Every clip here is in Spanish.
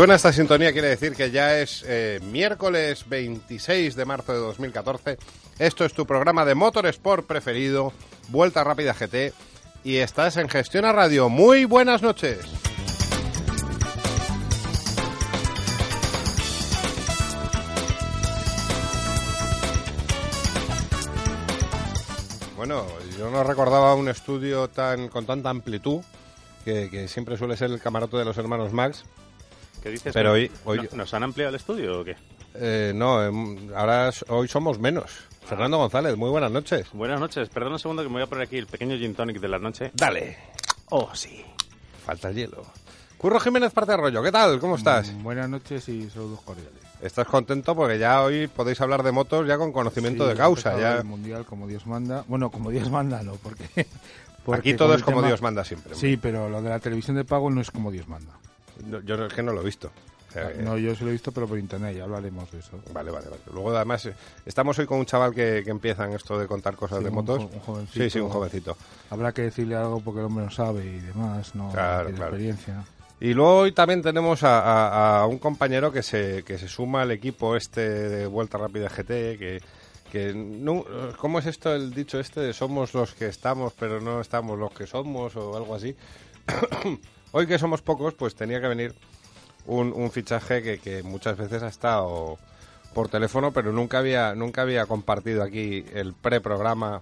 Suena esta sintonía, quiere decir que ya es eh, miércoles 26 de marzo de 2014. Esto es tu programa de Motorsport preferido, Vuelta Rápida GT, y estás en Gestión a Radio. Muy buenas noches. Bueno, yo no recordaba un estudio tan con tanta amplitud, que, que siempre suele ser el camarote de los hermanos Max. ¿Qué dices? Pero ¿No- hoy- hoy- no- ¿Nos han ampliado el estudio o qué? Eh, no, em, ahora hoy somos menos. Fernando González, muy buenas noches. Buenas noches. Perdón un segundo que me voy a poner aquí el pequeño gin tonic de la noche. Dale. Oh, sí. Falta el hielo. Curro Jiménez Parte Rollo, ¿qué tal? ¿Cómo estás? Mm, Buenas noches y saludos cordiales. ¿Estás contento? Porque ya hoy podéis hablar de motos ya con conocimiento Sí, de causa. Ya... El mundial como Dios manda. Bueno, como Dios manda, no, porque. porque Aquí todo es como tema- Dios manda siempre. Sí, pero lo de la televisión de pago no es como Dios manda. No, yo es que no lo he visto. O sea, que- No, yo se lo he visto, pero por internet, ya hablaremos de eso. Vale, vale, vale. Luego, además, eh, estamos hoy con un chaval que, que empieza en esto de contar cosas Sí, de un motos. jo- un jovencito. sí, sí, un jovencito. Habrá que decirle algo porque el hombre no sabe y demás, no Claro, tiene claro. experiencia. Y luego hoy también tenemos a, a- a un compañero que se, que se suma al equipo este de Vuelta Rápida GT, que, que no, ¿cómo es esto el dicho este de somos los que estamos pero no estamos los que somos o algo así? hoy que somos pocos, pues tenía que venir un, un fichaje que, que muchas veces ha estado por teléfono, pero nunca había, nunca había compartido aquí el preprograma,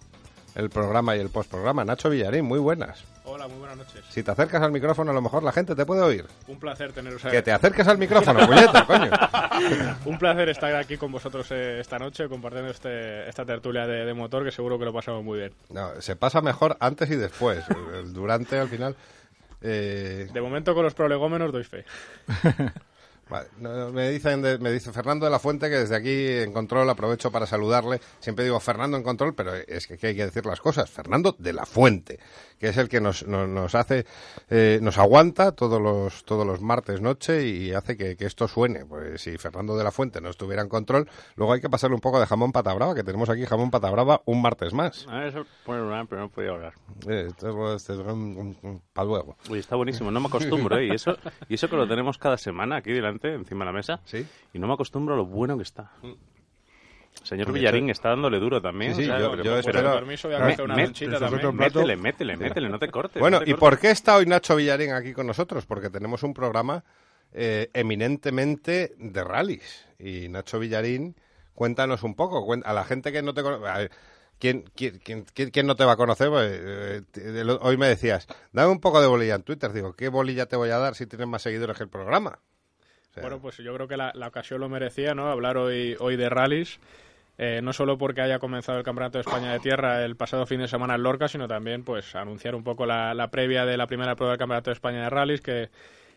el programa y el postprograma. Nacho Villarín, muy buenas. Hola, muy buenas noches. Si te acercas al micrófono, a lo mejor la gente te puede oír. Un placer teneros Que te acerques al micrófono, puñeta, coño. Un placer estar aquí con vosotros eh, esta noche compartiendo este, esta tertulia de, de motor que seguro que lo pasamos muy bien. No, se pasa mejor antes y después. El durante, al final. Eh, De momento con los prolegómenos doy fe. vale, me, dicen de- me dice Fernando de la Fuente que desde aquí en control aprovecho para saludarle. Siempre digo Fernando en control, pero es que hay que decir las cosas. Fernando de la Fuente, que es el que nos, nos, nos hace, eh, nos aguanta todos los, todos los martes noche y hace que, que esto suene. Pues si Fernando de la Fuente no estuviera en control, luego hay que pasarle un poco de jamón pata brava, que tenemos aquí jamón pata brava un martes más. A ver, eso pero no podía hablar. Eh, esto es para luego. Uy, está buenísimo. No me acostumbro, ¿eh? Y eso, y eso que lo tenemos cada semana aquí delante, encima de la mesa. Sí. Y no me acostumbro a lo bueno que está. Señor Villarín está dándole duro también. Sí, sí, o sea, yo- yo espero- permiso voy a Me- una me- también. Métele, métele, métele, no te cortes. Bueno, no te ¿y por qué está hoy Nacho Villarín aquí con nosotros? Porque tenemos un programa eh, eminentemente de rallies. Y Nacho Villarín, cuéntanos un poco, cuen- a la gente que no te conoce... ¿Quién, quién, quién- quién- quién no te va a conocer? Pues, eh, te- el- hoy me decías, dame un poco de bolilla en Twitter. Digo, ¿qué bolilla te voy a dar si tienes más seguidores que el programa? O sea, Bueno, pues yo creo que la, la ocasión lo merecía, ¿no? Hablar hoy, hoy de rallies. Eh, no solo porque haya comenzado el Campeonato de España de Tierra el pasado fin de semana en Lorca, sino también pues anunciar un poco la, la previa de la primera prueba del Campeonato de España de Rallies, que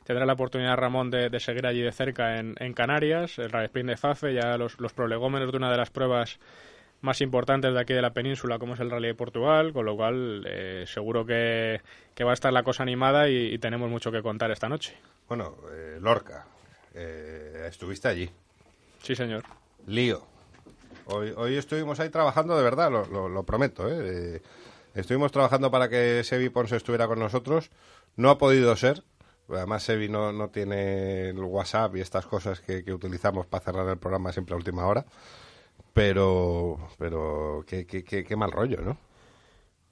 tendrá la oportunidad Ramón de, de seguir allí de cerca en, en Canarias, el Rally Sprint de Fafe, ya los, los prolegómenos de una de las pruebas más importantes de aquí de la península, como es el Rally de Portugal, con lo cual eh, seguro que, que va a estar la cosa animada y, y tenemos mucho que contar esta noche. Bueno, eh, Lorca, eh, estuviste allí. Sí, señor. Lío. Hoy, estuvimos ahí trabajando, de verdad, lo, prometo. ¿eh? Eh, estuvimos trabajando para que Sebi Ponce estuviera con nosotros. No ha podido ser. Además, Sebi no, no tiene el WhatsApp y estas cosas que, utilizamos para cerrar el programa siempre a última hora. pero, pero qué mal rollo, ¿no?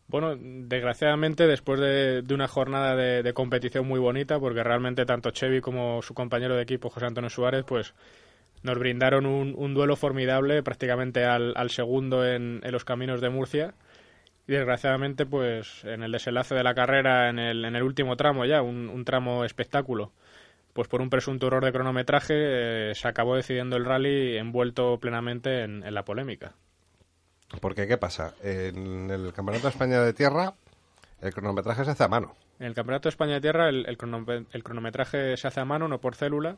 Bueno, desgraciadamente después de, de una jornada de, de competición muy bonita, porque realmente tanto Chevy como su compañero de equipo José Antonio Suárez, pues nos brindaron un, un duelo formidable prácticamente al, al segundo en, en los caminos de Murcia. Y desgraciadamente, pues en el desenlace de la carrera, en el, en el último tramo ya, un, un tramo espectáculo, pues por un presunto error de cronometraje eh, se acabó decidiendo el rally envuelto plenamente en, en la polémica. Porque, ¿qué pasa? En el Campeonato de España de Tierra, el cronometraje se hace a mano. En el Campeonato de España de Tierra el, el, cronom- el cronometraje se hace a mano, no por célula.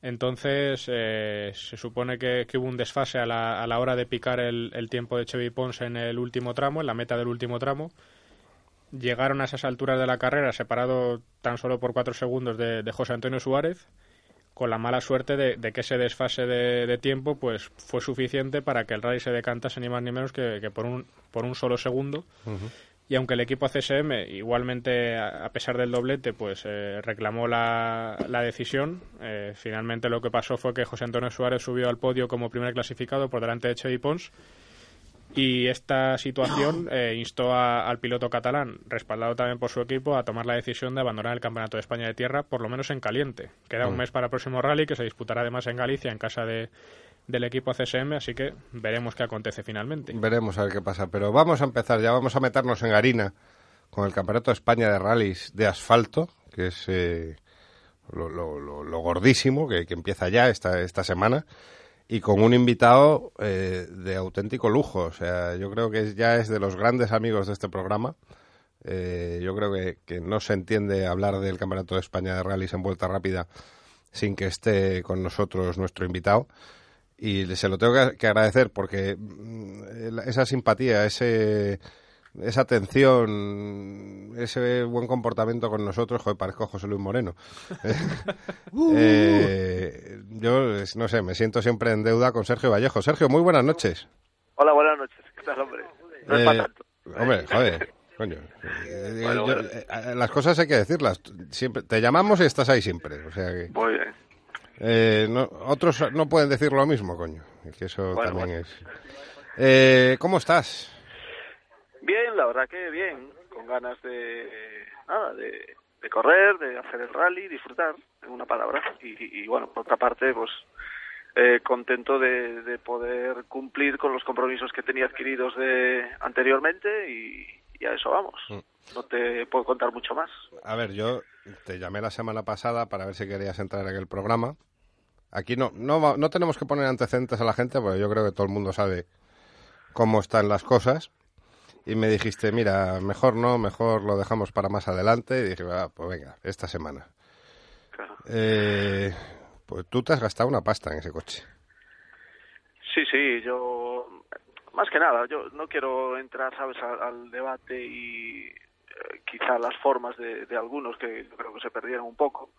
Entonces eh, se supone que, hubo un desfase a la, a la hora de picar el, el tiempo de Chevy Pons en el último tramo, en la meta del último tramo. Llegaron a esas alturas de la carrera separado tan solo por cuatro segundos de, de José Antonio Suárez, con la mala suerte de, de que ese desfase de, de tiempo pues fue suficiente para que el rally se decantase ni más ni menos que, que por, un, por un solo segundo. Y aunque el equipo CSM igualmente, a pesar del doblete, pues eh, reclamó la, la decisión, eh, finalmente lo que pasó fue que José Antonio Suárez subió al podio como primer clasificado por delante de Chevy Pons y esta situación eh, instó a- al piloto catalán, respaldado también por su equipo, a tomar la decisión de abandonar el Campeonato de España de Tierra, por lo menos en caliente. Queda un mes para el próximo rally que se disputará además en Galicia, en casa de, del equipo CSM, así que veremos qué acontece finalmente. Veremos a ver qué pasa. Pero vamos a empezar, ya vamos a meternos en harina con el Campeonato de España de Rallys de Asfalto, que es eh, lo, lo- lo- lo gordísimo, que, empieza ya esta, esta semana, y con un invitado eh, de auténtico lujo. O sea, yo creo que ya es de los grandes amigos de este programa. Eh, yo creo que, que no se entiende hablar del Campeonato de España de Rallys en vuelta rápida sin que esté con nosotros nuestro invitado y se lo tengo que, agradecer porque mm, esa simpatía, ese esa atención, ese buen comportamiento con nosotros, joder, parezco José Luis Moreno. Eh, yo, es- no sé, me siento siempre en deuda con Sergio Vallejo. Sergio, muy buenas noches. Hola, buenas noches. ¿Qué tal, hombre? No es Eh, para tanto. hombre, joder, coño. Eh, Bueno, yo- bueno. eh, las cosas hay que decirlas. Siempre, te llamamos y estás ahí siempre. O sea que... Muy bien. Eh, no- otros no pueden decir lo mismo, coño. Que eso Bueno, también bueno. es. Eh, ¿Cómo estás? Bien, la verdad que bien. Con ganas de, nada, de, de correr, de hacer el rally, disfrutar, en una palabra. Y, y, bueno, por otra parte, pues eh, contento de, de poder cumplir con los compromisos que tenía adquiridos de anteriormente y, y a eso vamos. Mm. No te puedo contar mucho más. A ver, yo te llamé la semana pasada para ver si querías entrar en el programa. Aquí no, no, no tenemos que poner antecedentes a la gente, porque yo creo que todo el mundo sabe cómo están las cosas. Y me dijiste, mira, mejor no, mejor lo dejamos para más adelante. Y dije, "Ah, pues venga, esta semana. Claro. Eh, pues tú te has gastado una pasta en ese coche. Sí, sí, yo más que nada, yo no quiero entrar, sabes, al, al debate y eh, quizá las formas de, de algunos que creo que se perdieron un poco,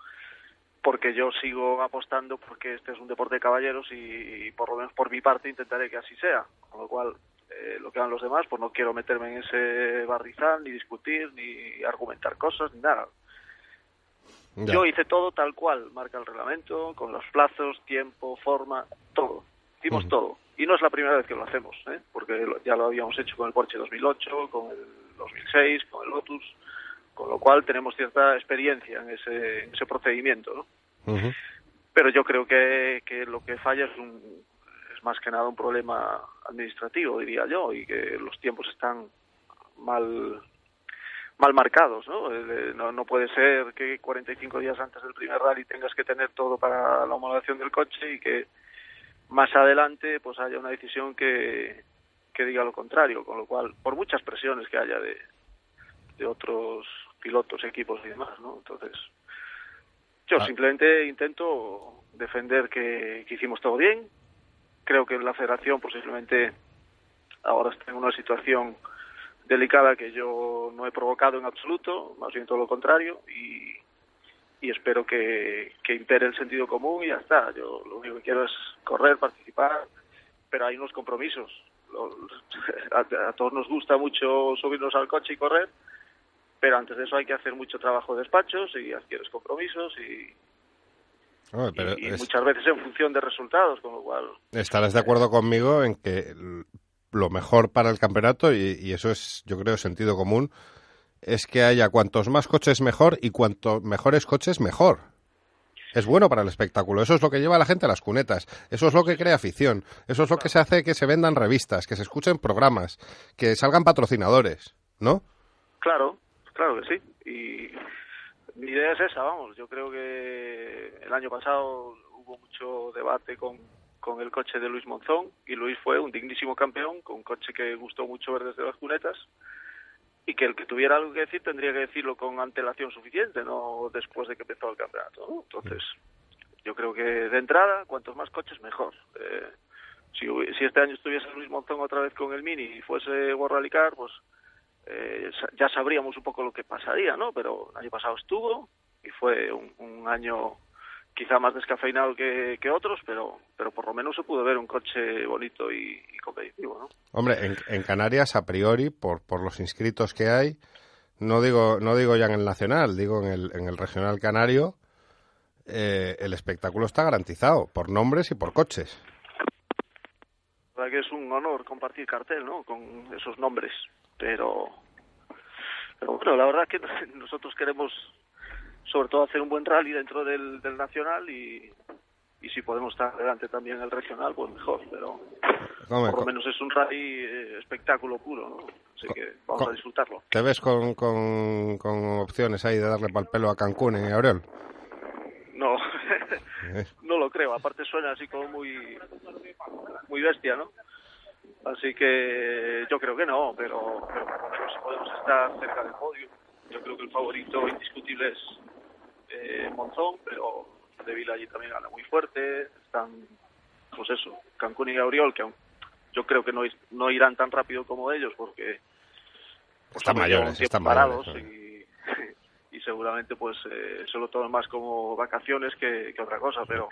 porque yo sigo apostando porque este es un deporte de caballeros y, y por lo menos por mi parte intentaré que así sea, con lo cual eh, lo que hagan los demás, pues no quiero meterme en ese barrizal, ni discutir, ni argumentar cosas, ni nada. Ya. Yo hice todo tal cual marca el reglamento, con los plazos, tiempo, forma, todo. Hicimos todo. Y no es la primera vez que lo hacemos, ¿eh? porque ya lo habíamos hecho con el Porsche 2008, con el 2006, con el Lotus, con lo cual tenemos cierta experiencia en ese, en ese procedimiento. ¿no? Pero yo creo que, que lo que falla es, un, es más que nada un problema administrativo, diría yo, y que los tiempos están mal mal marcados, ¿no? Eh, No, no puede ser que 45 días antes del primer rally tengas que tener todo para la homologación del coche y que más adelante pues haya una decisión que, que diga lo contrario, con lo cual, por muchas presiones que haya de, de otros pilotos, equipos y demás, ¿no? Entonces, yo Ah. simplemente intento defender que, que hicimos todo bien. Creo que la federación posiblemente ahora está en una situación delicada que yo no he provocado en absoluto, más bien todo lo contrario, y, y espero que, que impere el sentido común y ya está. Yo lo único que quiero es correr, participar, pero hay unos compromisos. A, a todos nos gusta mucho subirnos al coche y correr, pero antes de eso hay que hacer mucho trabajo de despachos y adquieres compromisos y, Hombre, pero y, y es- muchas veces en función de resultados, con lo cual estarás de acuerdo conmigo en que lo mejor para el campeonato, y, y eso es, yo creo, sentido común, es que haya cuantos más coches mejor y cuanto mejores coches mejor. Es bueno para el espectáculo. Eso es lo que lleva a la gente a las cunetas. Eso es lo que crea afición. Eso es lo que se hace que se vendan revistas, que se escuchen programas, que salgan patrocinadores, ¿no? Claro, claro que sí. Y mi idea es esa, vamos. Yo creo que el año pasado hubo mucho debate con, con el coche de Luis Monzón y Luis fue un dignísimo campeón con un coche que gustó mucho ver desde las cunetas y que el que tuviera algo que decir tendría que decirlo con antelación suficiente, no después de que empezó el campeonato. Entonces, yo creo que de entrada, cuantos más coches mejor. Eh, si, si este año estuviese Luis Monzón otra vez con el Mini y fuese World Rally Car, pues eh, ya sabríamos un poco lo que pasaría, ¿no? Pero el año pasado estuvo y fue un, un año quizá más descafeinado que, que otros, pero pero por lo menos se pudo ver un coche bonito y, y competitivo, ¿no? Hombre, en, en Canarias, a priori, por, por los inscritos que hay, no digo, no digo ya en el nacional, digo en el, en el regional canario, eh, el espectáculo está garantizado por nombres y por coches. La verdad que es un honor compartir cartel, ¿no? Con esos nombres, pero pero bueno, la verdad que nosotros queremos sobre todo hacer un buen rally dentro del, del nacional y, y si podemos estar adelante también en el regional, pues mejor, pero Come, por lo menos es un rally eh, espectáculo puro, ¿no? Así que vamos a disfrutarlo. ¿Te ves con, con, con opciones ahí de darle pal pelo a Cancún en Abril? No, Eh. no lo creo. Aparte suena así como muy, muy bestia, ¿no? Así que yo creo que no, pero, pero menos si podemos estar cerca del podio. Yo creo que el favorito indiscutible es eh, Monzón, pero De Vila allí también anda muy fuerte. Están, pues eso, Cancún y Gabriel, que aún yo creo que no, no irán tan rápido como ellos porque pues, Están mayores, están parados mayores, y, y seguramente pues eh, se lo toman más como vacaciones que, que otra cosa, pero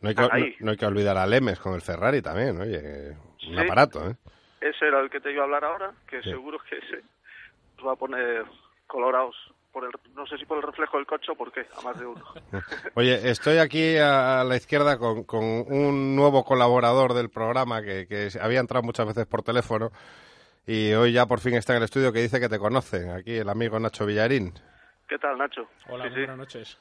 No hay, que, no, hay que olvidar a Lemes con el Ferrari también, oye, un Sí. aparato, ¿eh? ese era el que te iba a hablar ahora, que Sí. seguro que se os va a poner colorados por el, no sé si por el reflejo del coche o por qué, a más de uno. Oye, estoy aquí a, a la izquierda con, con un nuevo colaborador del programa que, que había entrado muchas veces por teléfono y hoy ya por fin está en el estudio que dice que te conoce, aquí el amigo Nacho Villarín. ¿Qué tal, Nacho? Hola, Sí, muy sí. buenas noches.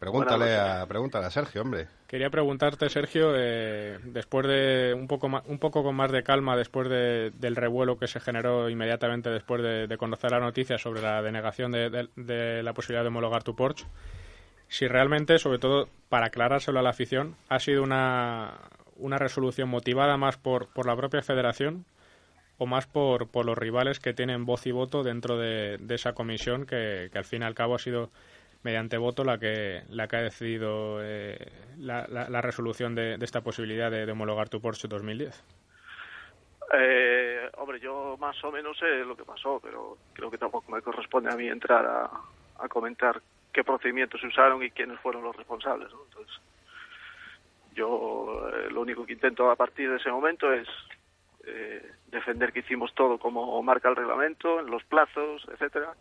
Pregúntale Buenas a, pregúntale a Sergio, hombre. Quería preguntarte, Sergio, eh, después de un poco, ma- un poco con más de calma, después de- del revuelo que se generó inmediatamente después de, de conocer la noticia sobre la denegación de, de- de la posibilidad de homologar tu Porsche, si realmente, sobre todo para aclarárselo a la afición, ha sido una, una resolución motivada más por, por la propia federación o más por, por los rivales que tienen voz y voto dentro de, esa comisión que, que al fin y al cabo ha sido mediante voto la que la que ha decidido eh, la, la- resolución de, esta posibilidad de, de homologar tu Porsche 2010. Eh, hombre, yo más o menos sé lo que pasó, pero creo que tampoco me corresponde a mí entrar a, a comentar qué procedimientos se usaron y quiénes fueron los responsables. ¿no? Entonces, yo eh, lo único que intento a partir de ese momento es eh, defender que hicimos todo como marca el reglamento, en los plazos, etcétera.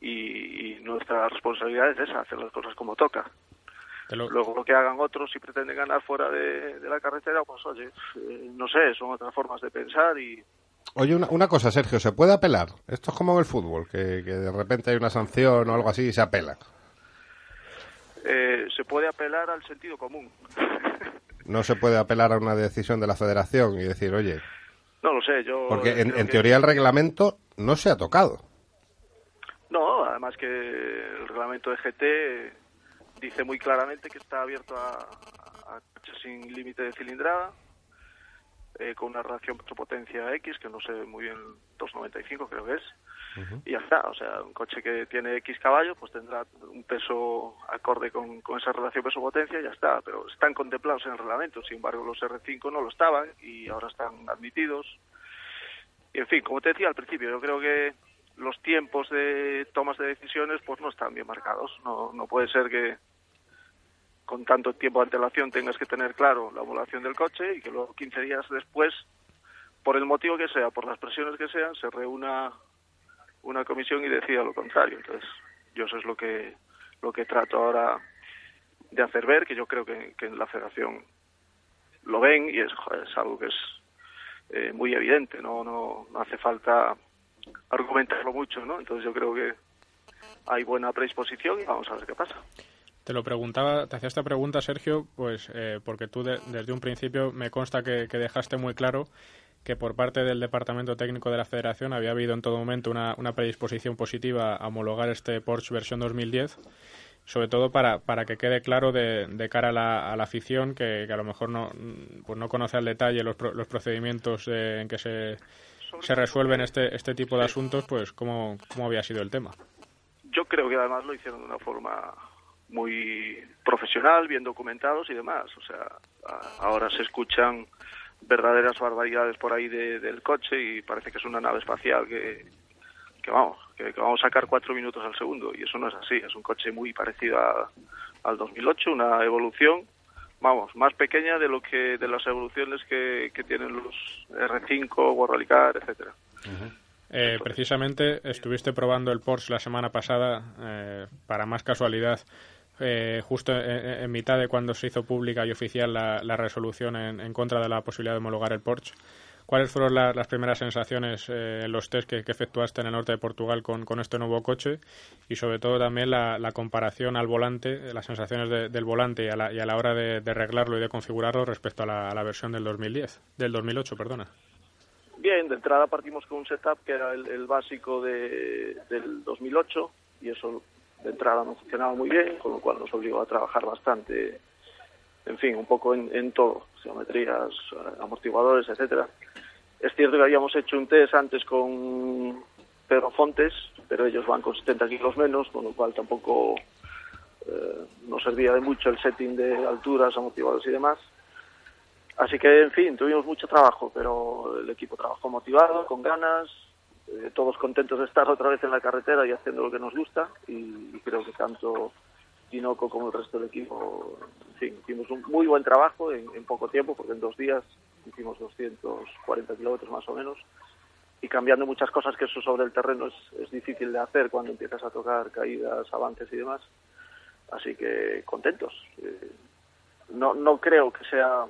Y, y nuestra responsabilidad es esa, hacer las cosas como toca. Lo- Luego lo que hagan otros si pretenden ganar fuera de, de la carretera, pues oye, eh, no sé, son otras formas de pensar y Oye, una, una cosa, Sergio, ¿se puede apelar? Esto es como en el fútbol, que, que de repente hay una sanción o algo así y se apela. eh, se puede apelar al sentido común. No se puede apelar a una decisión de la federación y decir, oye, no lo sé, yo... porque en, creo en que- teoría el reglamento no se ha tocado. No, además que el reglamento de GT dice muy claramente que está abierto a, a coches sin límite de cilindrada, eh, con una relación peso-potencia X, que no sé muy bien, 295 creo que es, y ya está. O sea, un coche que tiene X caballos, pues tendrá un peso acorde con, con esa relación peso-potencia y ya está. Pero están contemplados en el reglamento, sin embargo los R5 no lo estaban y ahora están admitidos. Y en fin, como te decía al principio, yo creo que los tiempos de tomas de decisiones pues no están bien marcados. No, no puede ser que con tanto tiempo de antelación tengas que tener claro la homologación del coche y que luego 15 días después, por el motivo que sea, por las presiones que sean, se reúna una comisión y decida lo contrario. Entonces, yo eso es lo que lo que trato ahora de hacer ver, que yo creo que, en la federación lo ven y es algo que es eh, muy evidente, ¿no? ¿no? No hace falta argumentarlo mucho, ¿no? Entonces yo creo que hay buena predisposición y vamos a ver qué pasa. Te lo preguntaba, te hacía esta pregunta, Sergio, pues eh, porque tú de- desde un principio me consta que, que dejaste muy claro que por parte del Departamento Técnico de la Federación había habido en todo momento una, una predisposición positiva a homologar este Porsche versión 2010, sobre todo para, para que quede claro de, de cara a la, a la afición que, que a lo mejor no, pues no conoce al detalle los, los procedimientos eh, en que se, se resuelven este, este tipo de asuntos, pues cómo, cómo había sido el tema. Yo creo que además lo hicieron de una forma muy profesional, bien documentados y demás. O sea, ahora se escuchan verdaderas barbaridades por ahí de- del coche y parece que es una nave espacial que, que vamos, que, que vamos a sacar cuatro minutos al segundo y eso no es así. Es un coche muy parecido a- al 2008, una evolución, vamos, más pequeña de lo que de las evoluciones que, que tienen los R5, World Rally Car, etcétera. Eh, precisamente estuviste probando el Porsche la semana pasada, eh, para más casualidad, eh, justo en, mitad de cuando se hizo pública y oficial la, la resolución en, contra de la posibilidad de homologar el Porsche. ¿Cuáles fueron la- las primeras sensaciones eh, los test que, que efectuaste en el norte de Portugal con, este nuevo coche? Y sobre todo también la, comparación al volante, eh, las sensaciones de- del volante y a, la, y a la hora de, arreglarlo y de configurarlo respecto a la, a la versión del 2010, del 2008, perdona. Bien, de entrada partimos con un setup que era el, el básico de, del 2008 y eso de entrada no funcionaba muy bien, con lo cual nos obligó a trabajar bastante, en fin, un poco en, en todo, geometrías, eh, amortiguadores, etcétera. Es cierto que habíamos hecho un test antes con Pedro Fontes, pero ellos van con 70 kilos menos, con lo cual tampoco eh, nos servía de mucho el setting de alturas, amortiguadores y demás. Así que, en fin, tuvimos mucho trabajo, pero el equipo trabajó motivado, con ganas, eh, todos contentos de estar otra vez en la carretera y haciendo lo que nos gusta. Y, creo que tanto Tinoco como el resto del equipo, en fin, hicimos un muy buen trabajo en, en poco tiempo, porque en dos días hicimos 240 kilómetros más o menos. Y cambiando muchas cosas que eso sobre el terreno es, es difícil de hacer cuando empiezas a tocar caídas, avances y demás. Así que contentos. Eh, no, no creo que sea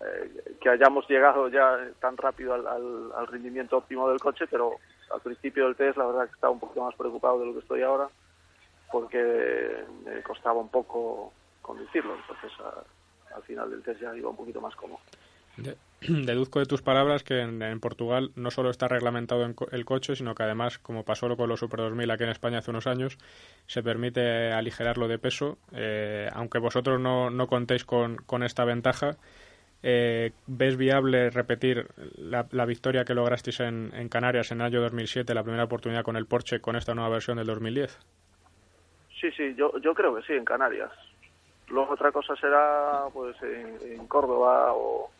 eh, que hayamos llegado ya tan rápido al, rendimiento óptimo del coche, pero al principio del test la verdad que estaba un poquito más preocupado de lo que estoy ahora, porque me costaba un poco conducirlo, entonces a- al final del test ya iba un poquito más cómodo. De- deduzco de tus palabras que en, Portugal no solo está reglamentado el coche, sino que además, como pasó con los Super 2000 aquí en España hace unos años, se permite aligerarlo de peso. Eh, aunque vosotros no, no contéis con, con esta ventaja, eh, ¿ves viable repetir la, victoria que lograsteis en, en Canarias en el año 2007, la primera oportunidad con el Porsche, con esta nueva versión del 2010? Sí, sí, yo, yo creo que sí, en Canarias. Luego otra cosa será pues en, Córdoba o,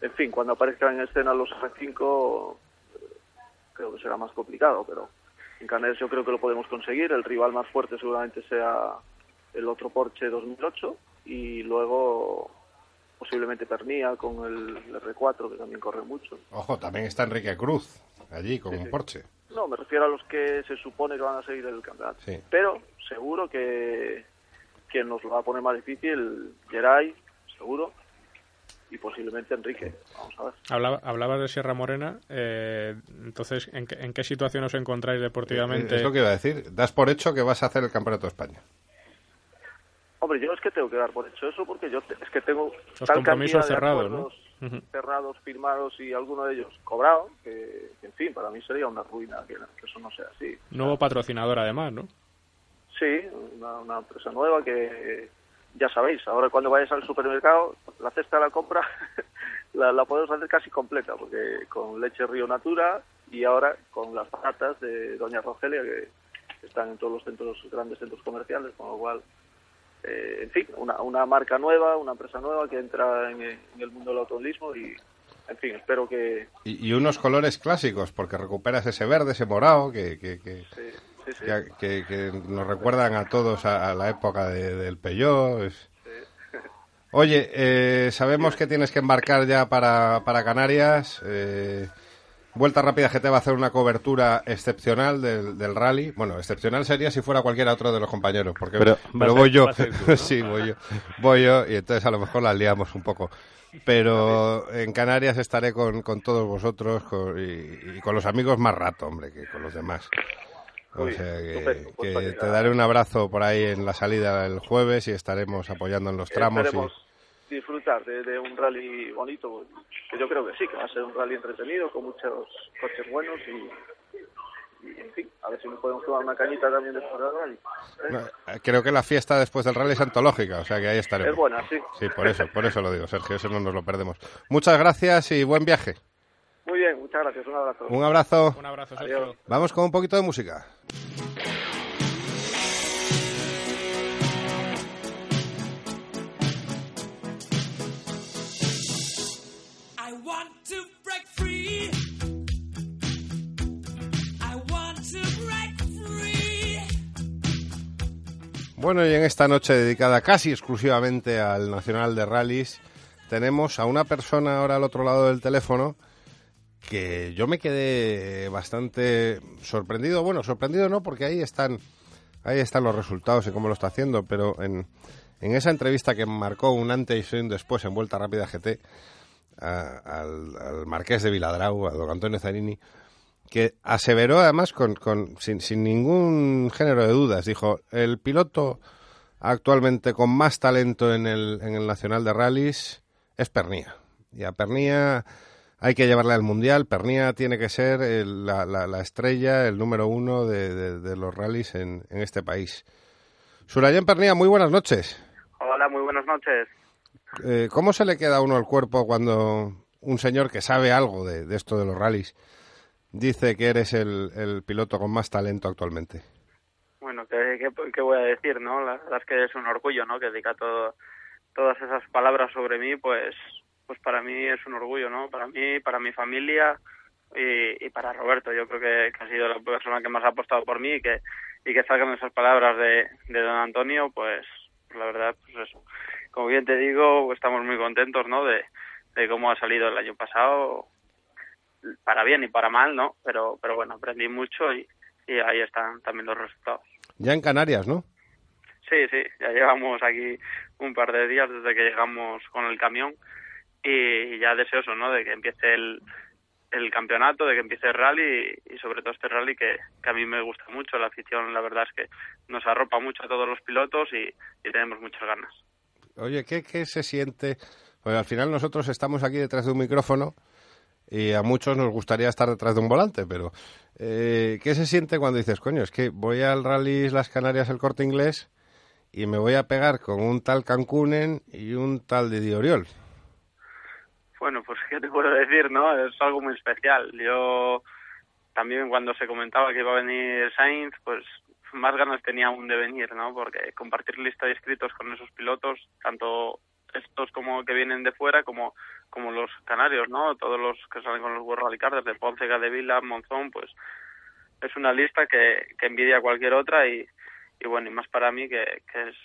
en fin, cuando aparezcan en escena los F5 eh, creo que será más complicado, pero en Canarias yo creo que lo podemos conseguir. El rival más fuerte seguramente sea el otro Porsche 2008 y luego posiblemente Pernía con el R4 que también corre mucho. Ojo, también está Enrique Cruz allí con Sí, un sí. Porsche. No, me refiero a los que se supone que van a seguir el campeonato. Sí. Pero seguro que quien nos lo va a poner más difícil, Geray, seguro, y posiblemente Enrique. Vamos a ver. Hablaba, hablabas de Sierra Morena, eh, entonces, ¿en qué, ¿en qué situación os encontráis deportivamente? Es lo que iba a decir. Das por hecho que vas a hacer el Campeonato de España. Hombre, yo es que tengo que dar por hecho eso porque yo te- es que tengo Los tal compromisos cerrados, ¿no? cerrados, firmados y alguno de ellos cobrado, que, que, en fin, para mí sería una ruina que, que eso no sea así. Nuevo patrocinador, además, ¿no? Sí, una, una empresa nueva que ya sabéis, ahora cuando vayáis al supermercado, la cesta de la compra la, la podemos hacer casi completa, porque con leche Río Natura y ahora con las patatas de Doña Rogelia, que están en todos los centros, grandes centros comerciales, con lo cual, eh, en fin, una, una marca nueva, una empresa nueva que entra en, en el mundo del automovilismo y, en fin, espero que... Y, y unos colores clásicos, porque recuperas ese verde, ese morado, que, que, que, sí, sí, sí. que- nos recuerdan a todos a, a la época de- del Peugeot. Oye, eh, sabemos que tienes que embarcar ya para, para Canarias. eh, Vuelta Rápida GT va a hacer una cobertura excepcional del, del rally. Bueno, excepcional sería si fuera cualquiera otro de los compañeros, porque Pero voy yo. sí, voy yo. Voy yo y entonces a lo mejor las liamos un poco. Pero en Canarias estaré con, con todos vosotros con- y, y con los amigos más rato, hombre, que con los demás. O sea que, pues que te daré un abrazo por ahí en la salida el jueves y estaremos apoyando en los tramos. y- disfrutar de, de un rally bonito, que yo creo que sí, que va a ser un rally entretenido, con muchos coches buenos y, y, en fin, a ver si nos podemos tomar una cañita también después del rally. ¿eh? No, Creo que la fiesta después del rally es antológica, o sea que ahí estaremos. Es buena, sí. Sí, por eso, por eso lo digo, Sergio, eso no nos lo perdemos. Muchas gracias y buen viaje. Muy bien, muchas gracias, un abrazo. Un abrazo. Un abrazo, Adiós. Sergio. Vamos con un poquito de música. Bueno, y en esta noche dedicada casi exclusivamente al Nacional de Rallys, tenemos a una persona ahora al otro lado del teléfono que yo me quedé bastante sorprendido. Bueno, sorprendido no, porque ahí están, ahí están los resultados y cómo lo está haciendo, pero en, en esa entrevista que marcó un antes y un después en Vuelta Rápida GT a- al, Marqués de Viladrau, a don Antonio Zanini, que aseveró además con, con- sin, sin ningún género de dudas, dijo, el piloto actualmente con más talento en el, en el Nacional de Rallys es Pernía. Y a Pernía hay que llevarle al Mundial, Pernía tiene que ser el- la, la- la estrella, el número uno de, de- de los rallies en, en este país. Surayen Pernía, muy buenas noches. Hola, muy buenas noches. Eh, ¿Cómo se le queda a uno el cuerpo cuando un señor que sabe algo de, de esto de los rallies dice que eres el, el piloto con más talento actualmente? Bueno, ¿qué, qué, voy a decir, no? La verdad es que es un orgullo, ¿no? Que diga todo, todas esas palabras sobre mí, pues, pues para mí es un orgullo, ¿no? Para mí, para mi familia y, y para Roberto. Yo creo que, que ha sido la persona que más ha apostado por mí y que, y que salgan esas palabras de, de don Antonio, pues, pues la verdad, pues eso. Como bien te digo, estamos muy contentos, ¿no? De, de cómo ha salido el año pasado, para bien y para mal, ¿no? Pero, pero bueno, aprendí mucho y, y ahí están también los resultados. Ya en Canarias, ¿no? Sí, sí, ya llevamos aquí un par de días desde que llegamos con el camión y ya deseoso, ¿no? De que empiece el, el campeonato, de que empiece el rally y, y sobre todo este rally que, que a mí me gusta mucho. La afición, la verdad es que nos arropa mucho a todos los pilotos y, y tenemos muchas ganas. Oye, ¿qué, qué se siente? Pues al final nosotros estamos aquí detrás de un micrófono y a muchos nos gustaría estar detrás de un volante, pero eh, ¿qué se siente cuando dices, coño, es que voy al rally Las Canarias, el corte inglés, y me voy a pegar con un tal Cancunen y un tal Didi Oriol? Bueno, pues qué te puedo decir, ¿no? Es algo muy especial. Yo también cuando se comentaba que iba a venir Sainz, pues más ganas tenía aún de venir, ¿no? Porque compartir lista de inscritos con esos pilotos, tanto estos como que vienen de fuera como como los canarios, ¿no? Todos los que salen con los World Rally Cars, desde Ponce, Gadevila, Monzón, pues es una lista que, que envidia cualquier otra y, y bueno, y más para mí que, que es,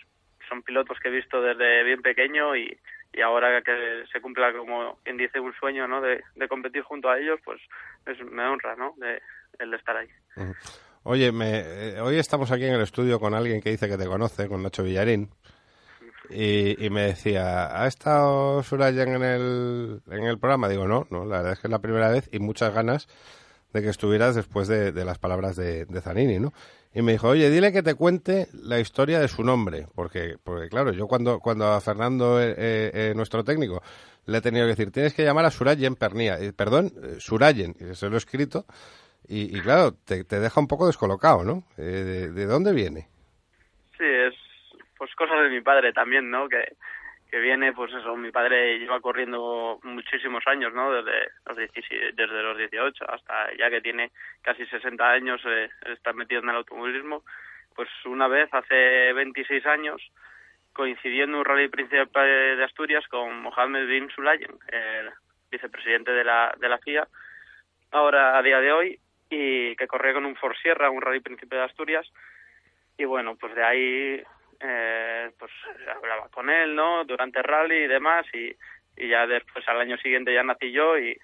son pilotos que he visto desde bien pequeño y, y ahora que se cumpla como quien dice un sueño, ¿no? De, de competir junto a ellos, pues es, me honra, ¿no? De, el de estar ahí. Oye, me, eh, hoy estamos aquí en el estudio con alguien que dice que te conoce, con Nacho Villarín, y, y me decía, ¿ha estado Surayan en el, en el programa? Digo, no, no, la verdad es que es la primera vez y muchas ganas de que estuvieras después de, las palabras de, Zanini, ¿no? Y me dijo, oye, dile que te cuente la historia de su nombre, porque, porque claro, yo cuando, cuando a Fernando, eh, eh, nuestro técnico, le he tenido que decir, tienes que llamar a Surayen Pernía, Eh, perdón, eh, Surayen, y se lo he escrito, y, y claro, te, te deja un poco descolocado, ¿no? Eh, de, ¿De dónde viene? Sí, es pues cosas de mi padre también, ¿no? Que, que viene, pues eso, mi padre lleva corriendo muchísimos años, ¿no? Desde los, 17 desde los 18 hasta ya que tiene casi 60 años, eh, está metido en el automovilismo. Pues una vez, hace 26 años, coincidió en un rally príncipe de Asturias con Mohamed bin Sulayem, el vicepresidente de la, de la FIA, ahora a día de hoy, y que corría con un Ford Sierra, un rally príncipe de Asturias. Y bueno, pues de ahí eh, pues hablaba con él, ¿no? Durante el rally y demás y, y ya después al año siguiente ya nací yo y,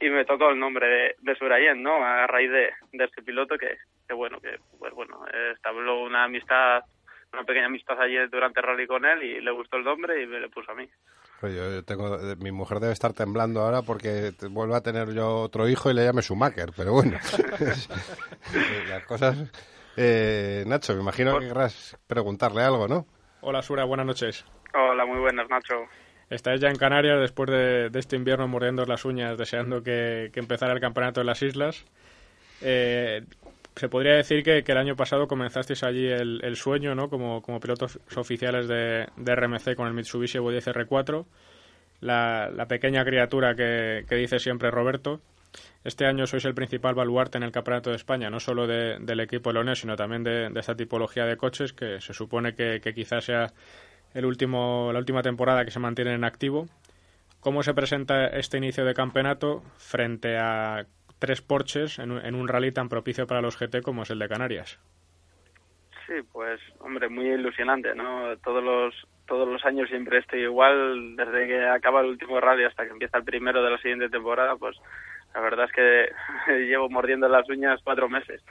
y me tocó el nombre de, de Surayen, ¿no? A raíz de, de este piloto que, que bueno, que pues bueno, establó una amistad, una pequeña amistad ayer durante el rally con él y le gustó el nombre y me le puso a mí. Pues yo, yo tengo, mi mujer debe estar temblando ahora porque te- vuelvo a tener yo otro hijo y le llame Schumacher, pero bueno, las cosas... Eh, Nacho, me imagino que querrás preguntarle algo, ¿no? Hola Sura, buenas noches. Hola, muy buenas, Nacho. Estáis ya en Canarias después de, de este invierno mordiendo las uñas, deseando que, que empezara el campeonato en las islas. Eh, se podría decir que, que el año pasado comenzasteis allí el, el sueño, ¿no? Como, como pilotos oficiales de, de RMC con el Mitsubishi Evo 10 R4, la, la pequeña criatura que, que dice siempre Roberto. Este año sois el principal baluarte en el Campeonato de España, no solo de- del equipo leonés, sino también de, de esta tipología de coches, que se supone que, quizás sea el último, la última temporada que se mantiene en activo. ¿Cómo se presenta este inicio de campeonato frente a tres Porsches en en un rally tan propicio para los GT como es el de Canarias? Sí, pues, hombre, muy ilusionante, ¿no? Todos los todos los años siempre estoy igual, desde que acaba el último rally hasta que empieza el primero de la siguiente temporada, pues la verdad es que llevo mordiendo las uñas cuatro meses.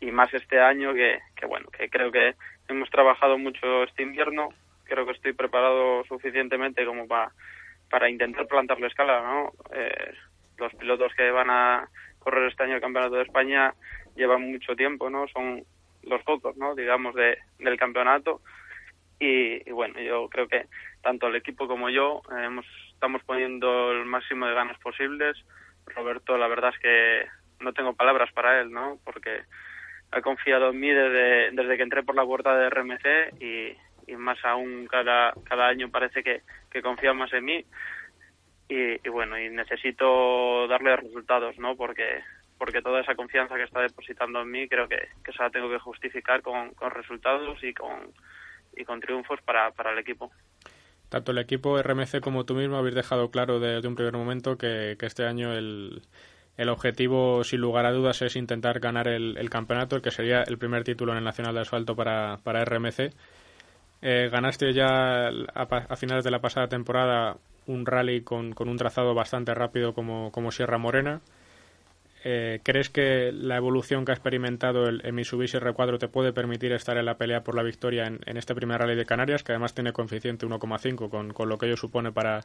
Y más este año que, que bueno, que creo que hemos trabajado mucho este invierno, creo que estoy preparado suficientemente como para, para intentar plantar la escala, ¿no? Eh, los pilotos que van a correr este año el Campeonato de España llevan mucho tiempo, ¿no? Son los focos, ¿no? Digamos, de, del campeonato. Y, y bueno, yo creo que tanto el equipo como yo eh, hemos, estamos poniendo el máximo de ganas posibles. Roberto, la verdad es que no tengo palabras para él, ¿no? Porque ha confiado en mí desde, desde que entré por la puerta de RMC y, más aún cada, cada año parece que, que confía más en mí. Y, y bueno, y necesito darle resultados, ¿no? Porque porque toda esa confianza que está depositando en mí creo que, que se la tengo que justificar con, con resultados y con, y con triunfos para, para el equipo. Tanto el equipo RMC como tú mismo habéis dejado claro desde un primer momento que, este año el, el objetivo, sin lugar a dudas, es intentar ganar el, campeonato, que sería el primer título en el Nacional de Asfalto para, para RMC. Eh, ganaste ya a, finales de la pasada temporada un rally con, con un trazado bastante rápido como Sierra Morena. Eh, ¿Crees que la evolución que ha experimentado el, el Mitsubishi R4 te puede permitir estar en la pelea por la victoria en, en este primer rally de Canarias, que además tiene coeficiente 1,5 con, con lo que ello supone para,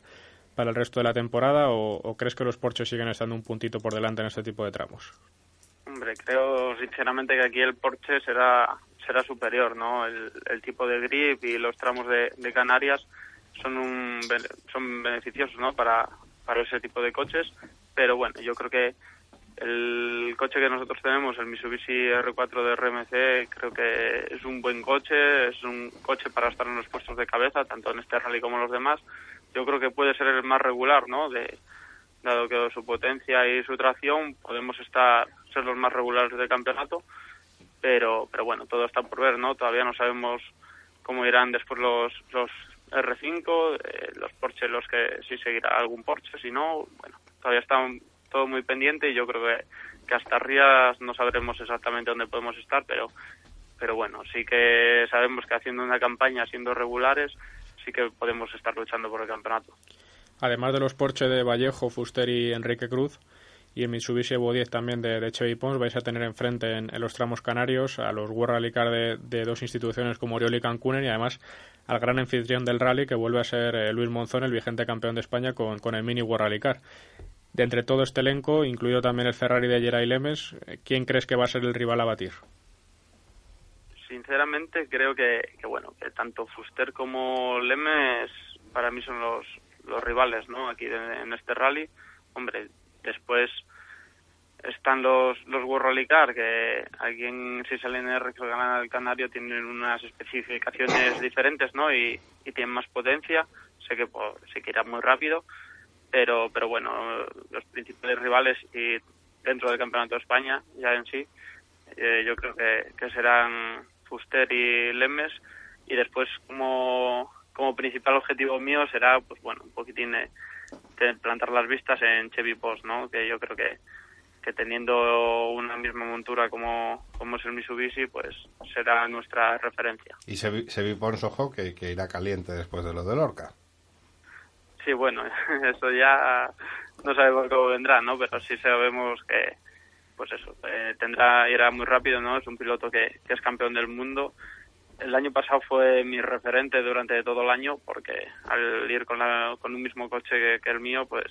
para el resto de la temporada? O, crees que los Porsche siguen estando un puntito por delante en este tipo de tramos? Hombre, creo sinceramente que aquí el Porsche será será superior, ¿no? El, el tipo de grip y los tramos de, Canarias son un son beneficiosos, ¿no? Para para ese tipo de coches, pero bueno, yo creo que el coche que nosotros tenemos, el Mitsubishi R4 de RMC, creo que es un buen coche, es un coche para estar en los puestos de cabeza, tanto en este rally como en los demás. Yo creo que puede ser el más regular, ¿no? De, dado que su potencia y su tracción podemos estar ser los más regulares del campeonato, pero pero bueno, todo está por ver, ¿no? Todavía no sabemos cómo irán después los los R5, eh, los Porsche, los que si seguirá algún Porsche, si no, bueno, todavía está todo muy pendiente y yo creo que, que hasta Rías no sabremos exactamente dónde podemos estar, pero pero bueno, sí que sabemos que haciendo una campaña, siendo regulares, sí que podemos estar luchando por el campeonato. Además de los Porsche de Vallejo, Fuster y Enrique Cruz, y el Mitsubishi Evo 10 también de, de Chevy Pons, vais a tener enfrente en, los tramos canarios a los World Rally de, dos instituciones como Oriol y Cancún y además al gran anfitrión del rally que vuelve a ser eh, Luis Monzón, el vigente campeón de España con, con el Mini World Rally. De entre todo este elenco, incluido también el Ferrari de Geray Lemes, eh, ¿quién crees que va a ser el rival a batir? Sinceramente creo que, que bueno, que tanto Fuster como Lemes para mí son los, los rivales, ¿no? Aquí de- en este rally. Hombre, después están los, los World Rally Car, que aquí en si salen R que ganan Canario tienen unas especificaciones diferentes, ¿no? Y, y tienen más potencia. Sé que po- sé irá muy rápido, pero pero bueno, los principales rivales y dentro del Campeonato de España ya en sí, eh, yo creo que, que serán Fuster y Lemes y después como como principal objetivo mío será pues bueno un poquitín de, plantar las vistas en Chevy Post, ¿no? Que yo creo que que teniendo una misma montura como, como es el Mitsubishi, pues será nuestra referencia. Y se, vi- se vi Pons, ojo, que, que irá caliente después de lo de Lorca. Sí, bueno, eso ya no sabemos cómo vendrá, ¿no? Pero sí sabemos que, pues eso, eh, tendrá, irá muy rápido, ¿no? Es un piloto que, que es campeón del mundo. El año pasado fue mi referente durante todo el año porque al ir con, la, con un mismo coche que, el mío, pues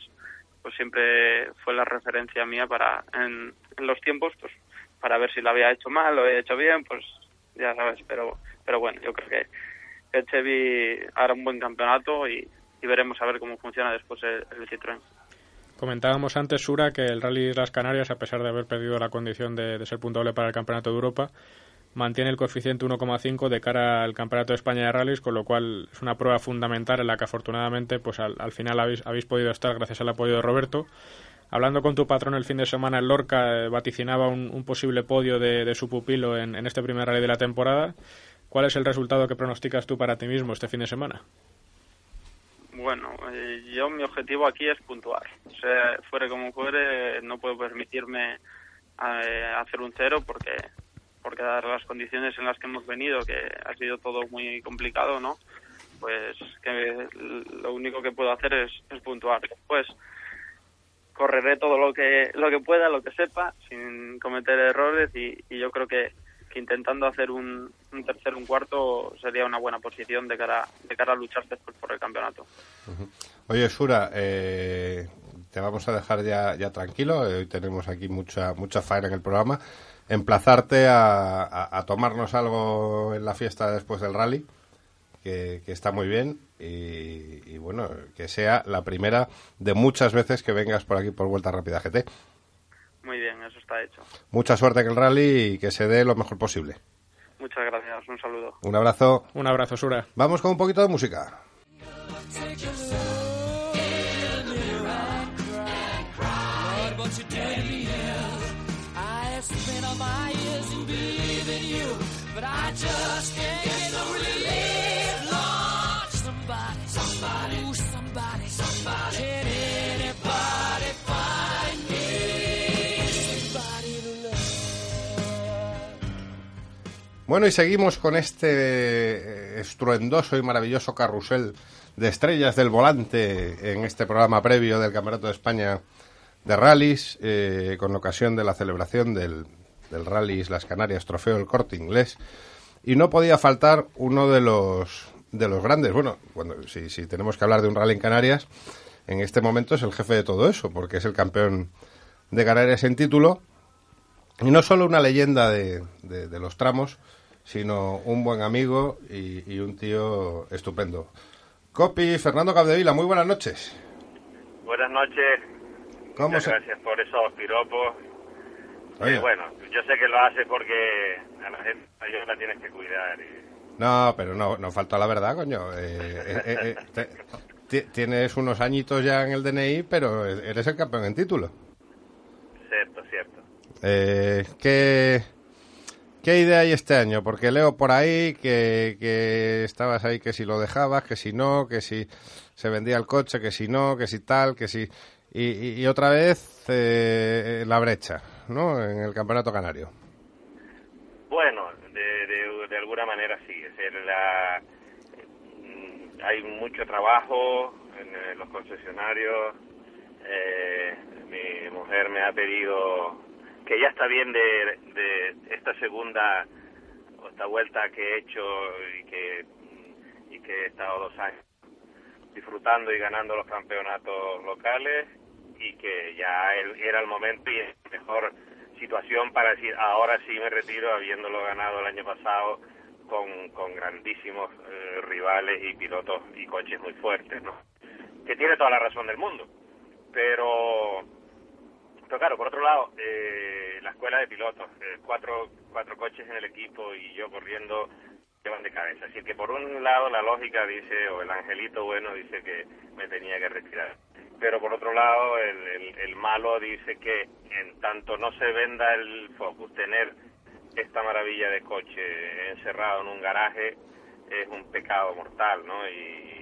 pues siempre fue la referencia mía para en, los tiempos, pues para ver si lo había hecho mal, lo había hecho bien, pues ya sabes, pero pero bueno, yo creo que Chevy hará un buen campeonato y, y veremos a ver cómo funciona después el, Citroën. Comentábamos antes, Sura, que el Rally Las Canarias, a pesar de haber perdido la condición de, ser puntuable para el Campeonato de Europa, mantiene el coeficiente 1,5 de cara al Campeonato de España de Rallys, con lo cual es una prueba fundamental en la que afortunadamente pues al, al final habéis, habéis podido estar gracias al apoyo de Roberto. Hablando con tu patrón el fin de semana en Lorca, eh, vaticinaba un, posible podio de, de su pupilo en, en, este primer rally de la temporada. ¿Cuál es el resultado que pronosticas tú para ti mismo este fin de semana? Bueno, eh, yo mi objetivo aquí es puntuar. O sea, fuere como fuere, no puedo permitirme eh, hacer un cero porque porque dar las condiciones en las que hemos venido, que ha sido todo muy complicado, ¿no? Pues que lo único que puedo hacer es, es puntuar. Después correré todo lo que lo que pueda, lo que sepa, sin cometer errores y yo creo que, que intentando hacer un, un tercero, un cuarto sería una buena posición de cara de cara a luchar después por el campeonato. Oye, Sura, eh, te vamos a dejar ya, ya tranquilo. Hoy tenemos aquí mucha mucha faena en el programa emplazarte a, a, tomarnos algo en la fiesta después del rally, que, que está muy bien, y, y, bueno, que sea la primera de muchas veces que vengas por aquí por Vuelta Rápida GT. Muy bien, eso está hecho. Mucha suerte en el rally y que se dé lo mejor posible. Muchas gracias, un saludo. Un abrazo. Un abrazo, Sura. Vamos con un poquito de música. Bueno, y seguimos con este estruendoso y maravilloso carrusel de estrellas del volante en este programa previo del Campeonato de España de rallies eh, con ocasión de la celebración del, del Rally Islas Canarias Trofeo El Corte Inglés y no podía faltar uno de los de los grandes. Bueno, cuando si, si tenemos que hablar de un rally en Canarias, en este momento es el jefe de todo eso, porque es el campeón de Canarias en título y no solo una leyenda de, de los tramos, sino un buen amigo y, y un tío estupendo. Copi, Fernando Capdevila, muy buenas noches. Buenas noches. ¿Cómo Muchas se... gracias por esos piropos. Oye. Eh, bueno, yo sé que lo hace porque a la gente mayor la tienes que cuidar. Y... No, pero no, no falta la verdad, coño. Eh, eh, te, tienes unos añitos ya en el DNI, pero eres el campeón en título. Cierto, cierto. Eh, ¿qué, ¿Qué idea hay este año? Porque leo por ahí que, que estabas ahí, que si lo dejabas, que si no, que si se vendía el coche, que si no, que si tal, que si... Y, otra vez eh, la brecha, ¿no? En el campeonato canario. Bueno, de, de, alguna manera sí. Es decir, la, hay mucho trabajo en, en los concesionarios. Eh, mi mujer me ha pedido que ya está bien de, de esta segunda o esta vuelta que he hecho y que y que he estado dos años disfrutando y ganando los campeonatos locales y que ya era el momento y es mejor situación para decir ahora sí me retiro habiéndolo ganado el año pasado con, con grandísimos eh, rivales y pilotos y coches muy fuertes, ¿no? Que tiene toda la razón del mundo. Pero, pero claro, por otro lado, eh, la escuela de pilotos, eh, cuatro, cuatro coches en el equipo y yo corriendo llevan de cabeza. Así que por un lado la lógica dice, o el angelito bueno dice que me tenía que retirar pero por otro lado el, el, el, malo dice que en tanto no se venda el Focus, tener esta maravilla de coche encerrado en un garaje es un pecado mortal, ¿no? Y,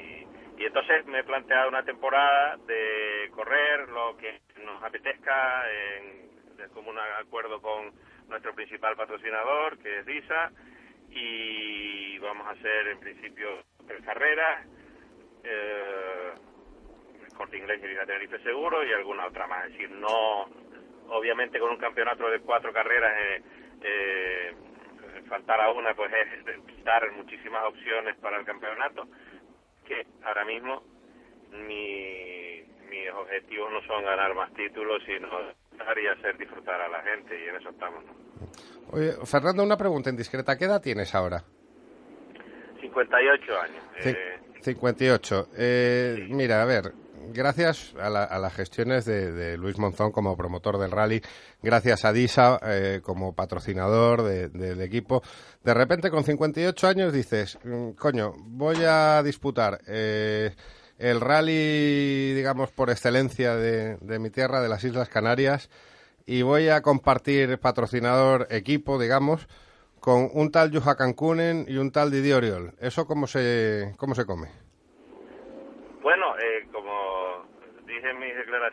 y entonces me he planteado una temporada de correr lo que nos apetezca en, de común acuerdo con nuestro principal patrocinador, que es DISA, y vamos a hacer en principio tres carreras. Eh, Corte Inglés y Tenerife Seguro y alguna otra más. Es decir, no, obviamente con un campeonato de cuatro carreras, eh, eh, faltar a una pues es quitar muchísimas opciones para el campeonato, que ahora mismo mi, mis objetivos no son ganar más títulos, sino dar y hacer disfrutar a la gente y en eso estamos. ¿no? Oye, Fernando, una pregunta indiscreta. ¿Qué edad tienes ahora? 58 años. Eh, 58. Eh, mira, a ver, gracias a, la- a las gestiones de, de Luis Monzón como promotor del rally, gracias a Disa eh, como patrocinador de- del equipo, de repente con 58 años dices, mm, coño, voy a disputar eh, el rally, digamos, por excelencia de, de mi tierra, de las Islas Canarias, y voy a compartir patrocinador equipo, digamos, con un tal Juha Cancunen y un tal Didier Oriol. ¿Eso cómo se, cómo se come? Bueno, eh, como dije en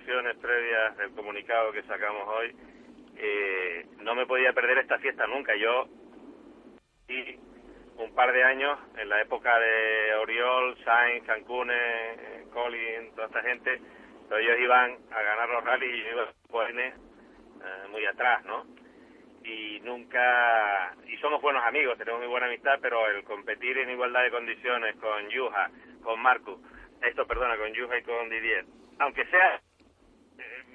declaraciones previas del comunicado que sacamos hoy, eh, no me podía perder esta fiesta nunca. Yo y un par de años en la época de Oriol, Sainz, Cancún, eh, Colin, toda esta gente, pero ellos iban a ganar los rallies y yo iba pues, muy atrás, ¿no? y nunca y somos buenos amigos, tenemos muy buena amistad, pero el competir en igualdad de condiciones con Yuja, con Marco, esto perdona, con Yuja y con Didier, aunque sean eh,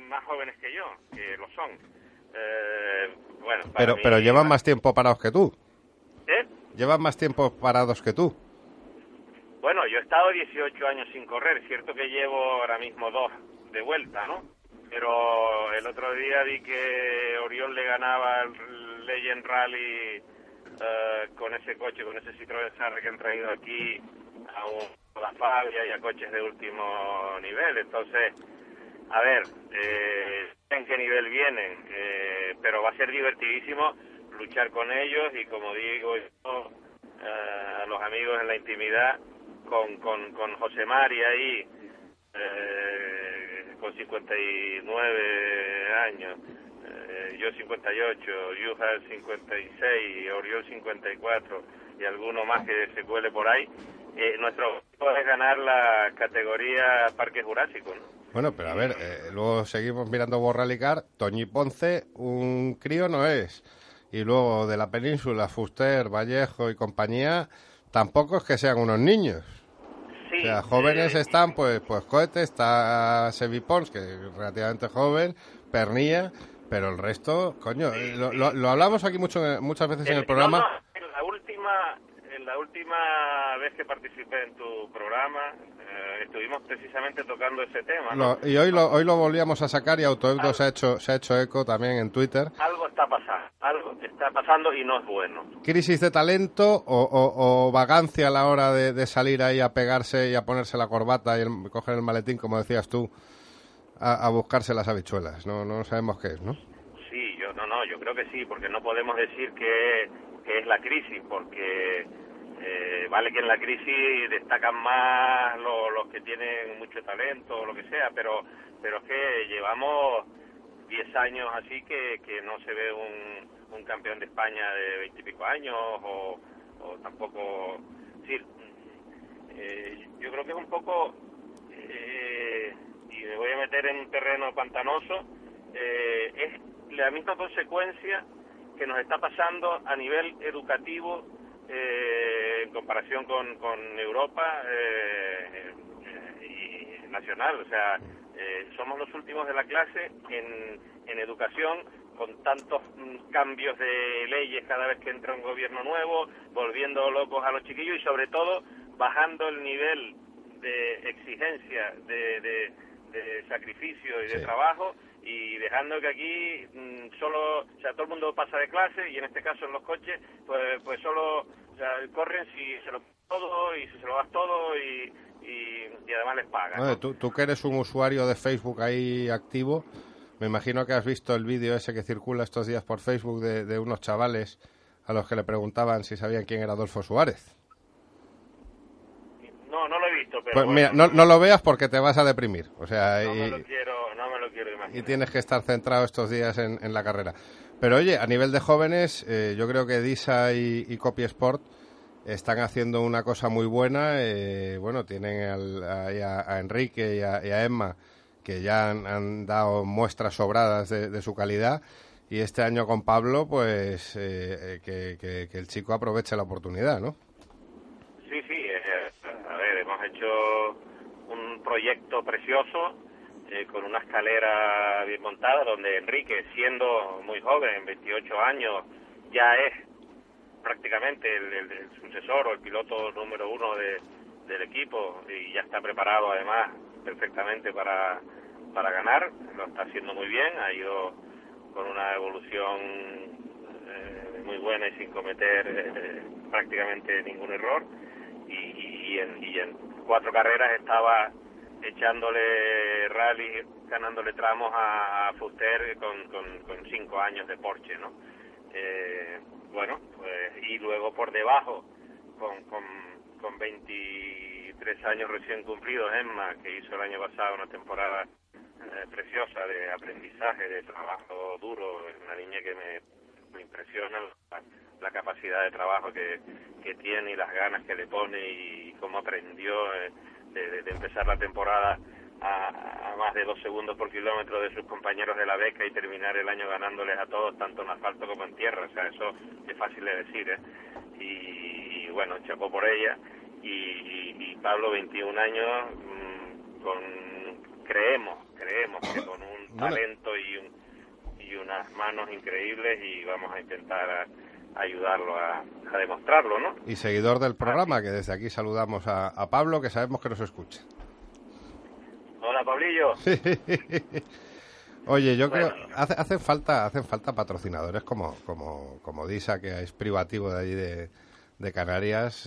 más jóvenes que yo, que lo son. eh, bueno, Pero, mí- pero llevan más tiempo parados que tú. ¿Eh? Llevan más tiempo parados que tú. Bueno, yo he estado 18 años sin correr, es cierto que llevo ahora mismo dos de vuelta, ¿no? Pero el otro día vi que Oriol le ganaba el Legend Rally eh, con ese coche, con ese Citroën Sarre que han traído aquí a un, la Fabia y a coches de último nivel. Entonces, a ver, eh, en qué nivel vienen, eh, pero va a ser divertidísimo luchar con ellos y como digo yo, eh, a los amigos en la intimidad, con, con, con José Mari ahí, eh, con 59 años, eh, yo 58, Yuja 56, Oriol 54 y alguno más que se cuele por ahí. Eh, nuestro objetivo es ganar la categoría Parque Jurásico, ¿no? Bueno, pero a ver, eh, luego seguimos mirando Borralicar. Toñi Ponce, un crío no es. Y luego de la península, Fuster, Vallejo y compañía, tampoco es que sean unos niños. Sí, O sea, jóvenes eh, están, pues, pues Cohete, está Sevi Pons, que es relativamente joven, Pernilla, pero el resto, coño, eh, lo, lo- lo hablamos aquí mucho, muchas veces en el no, programa. no, la última en la última vez que participé en tu programa eh, estuvimos precisamente tocando ese tema ¿no? Lo- y hoy lo, hoy lo volvíamos a sacar y Autoebdo se ha hecho, se ha hecho eco también en Twitter. algo está pasando algo está pasando y no es bueno crisis de talento o, o- o vagancia a la hora de, de salir ahí a pegarse y a ponerse la corbata y el- coger el maletín, como decías tú, a, a buscarse las habichuelas. No, no sabemos qué es, ¿no? Sí, yo no, no, yo creo que sí, porque no podemos decir que, que es la crisis, porque eh, vale que en la crisis destacan más lo- los que tienen mucho talento o lo que sea, pero pero es que llevamos 10 años así que, que no se ve un, un campeón de España de 20 y pico años o, o tampoco... Sí, eh, yo creo que es un poco... eh, y me voy a meter en un terreno pantanoso, eh, es la misma consecuencia que nos está pasando a nivel educativo eh, en comparación con, con Europa eh, eh, y nacional. O sea, eh, somos los últimos de la clase en, en educación con tantos mm, cambios de leyes cada vez que entra un gobierno nuevo, volviendo locos a los chiquillos y sobre todo bajando el nivel de exigencia, de, de, de sacrificio y de Sí. trabajo y dejando que aquí mm, solo, o sea, todo el mundo pasa de clase y en este caso en los coches, pues, pues solo, o sea, corren si se lo todo y si se lo das todo y, y, y además les pagan. Tú, tú que eres un usuario de Facebook ahí activo, me imagino que has visto el vídeo ese que circula estos días por Facebook de, de unos chavales a los que le preguntaban si sabían quién era Adolfo Suárez. No, no lo he visto, pero Pues bueno, mira, no, no lo veas porque te vas a deprimir. O sea, no y- me lo quiero y imaginar. tienes que estar centrado estos días en, en la carrera. Pero oye, a nivel de jóvenes, eh, yo creo que Disa y, y Copy Sport están haciendo una cosa muy buena. eh, bueno, tienen al- a, a- Enrique y a, y a Emma que ya han, han dado muestras sobradas de, de su calidad. Y este año con Pablo, pues eh, eh, que, que- que el chico aproveche la oportunidad, ¿no? Sí, sí, eh, a ver, hemos hecho un proyecto precioso eh, con una escalera bien montada donde Enrique, siendo muy joven, 28 años, ya es prácticamente el, sucesor o el piloto número uno de- del equipo y ya está preparado además perfectamente para, para ganar, lo está haciendo muy bien, ha ido con una evolución eh, muy buena y sin cometer eh, prácticamente ningún error. Y- y en, y en cuatro carreras estaba echándole rally, ganándole tramos a, Fuster con, cinco años de Porsche, ¿no? Eh, bueno, pues y luego por debajo con, con, con 23 años recién cumplidos Emma, que hizo el año pasado una temporada eh, preciosa de aprendizaje, de trabajo duro, es una niña que me, impresiona la, la capacidad de trabajo que, que tiene y las ganas que le pone y cómo aprendió eh, de, de- empezar la temporada a, a más de dos segundos por kilómetro de sus compañeros de la beca y terminar el año ganándoles a todos, tanto en asfalto como en tierra. O sea, eso es fácil de decir, ¿eh? Y, y, bueno, chapó por ella. Y, y- y Pablo, 21 años, mm, con creemos, creemos que con un talento y, un, y unas manos increíbles y vamos a intentar a- ayudarlo a, a demostrarlo, ¿no? Y seguidor del programa, que desde aquí saludamos a, a Pablo, que sabemos que nos escucha. Hola, Pablillo. Oye, yo creo hace, hacen falta hacen falta patrocinadores como como como Disa que es privativo de allí de, de Canarias.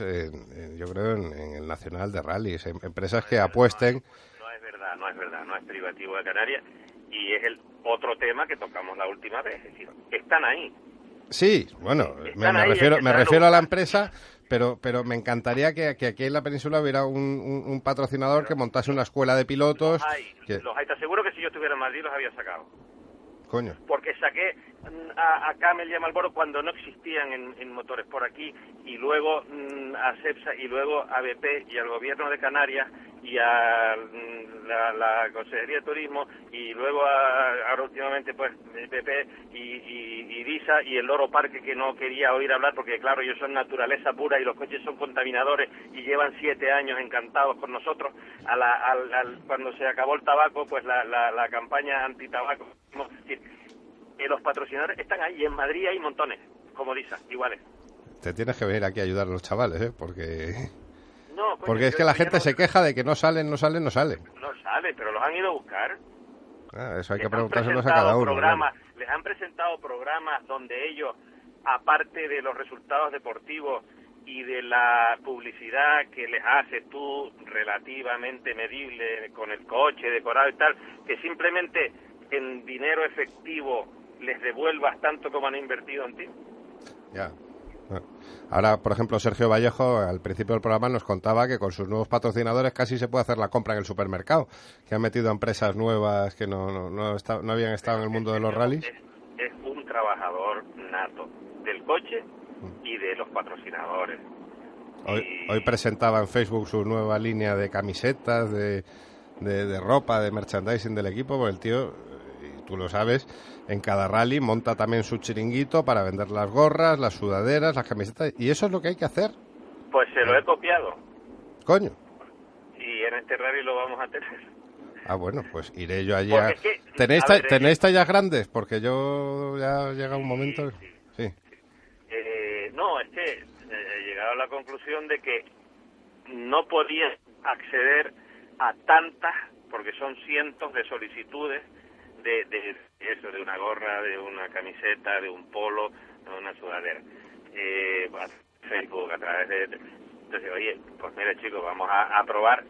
yo creo en, en el Nacional de Rallys, em- empresas que apuesten. No es verdad, no es verdad, no es privativo de Canarias y es el otro tema que tocamos la última vez, es decir, están ahí. Sí, bueno, me, refiero que me refiero a la empresa, pero pero me encantaría que, que aquí en la península hubiera un, un- un patrocinador que montase una escuela de pilotos. Hay, que- los hay, te aseguro que si yo estuviera en Madrid los había sacado. coño. porque saqué mm, a, a Camel y a Marlboro cuando no existían en, en motores por aquí y luego mm, a CEPSA y luego a BP y al gobierno de Canarias y a mm, la, Consejería de Turismo y luego a, ahora últimamente pues BP y, y, y DISA y el Loro Parque que no quería oír hablar porque claro ellos son naturaleza pura y los coches son contaminadores y llevan siete años encantados con nosotros a la, al- al- cuando se acabó el tabaco pues la, la, la campaña antitabaco es decir, eh, los patrocinadores están ahí en Madrid hay montones como DISA iguales Te tienes que venir aquí a ayudar a los chavales, ¿eh? Porque no coño, porque es que la gente no- se queja de que no salen, no salen, no salen. no sale pero los han ido a buscar Ah, eso hay que les han preguntárselos a cada uno. programas, les han presentado programas donde ellos, aparte de los resultados deportivos y de la publicidad que les haces tú relativamente medible con el coche decorado y tal, que simplemente en dinero efectivo les devuelvas tanto como han invertido en ti. Ya. Ah. Ahora, por ejemplo, Sergio Vallejo, al principio del programa, nos contaba que con sus nuevos patrocinadores casi se puede hacer la compra en el supermercado, que han metido a empresas nuevas que no, no, no, habían estado en el mundo de los rallies. Es, es un trabajador nato del coche y de los patrocinadores. Hoy, hoy presentaba en Facebook su nueva línea de camisetas, de, de, de ropa, de merchandising del equipo, porque el tío, tú lo sabes, en cada rally monta también su chiringuito para vender las gorras, las sudaderas, las camisetas, y eso es lo que hay que hacer, Pues se lo he copiado coño. y en este rally lo vamos a tener. Ah, bueno, pues iré yo allí Porque a... es que, ¿Tenéis, a ver, ¿Tenéis tallas grandes? Porque yo ya llega un momento... sí. Sí. Eh, no, es que eh, he llegado a la conclusión de que no podía acceder a tantas, porque son cientos de solicitudes de, de eso, de una gorra, de una camiseta, de un polo, de una sudadera. Eh, Facebook, a través de... Entonces, oye, pues mira chicos, vamos a, probar.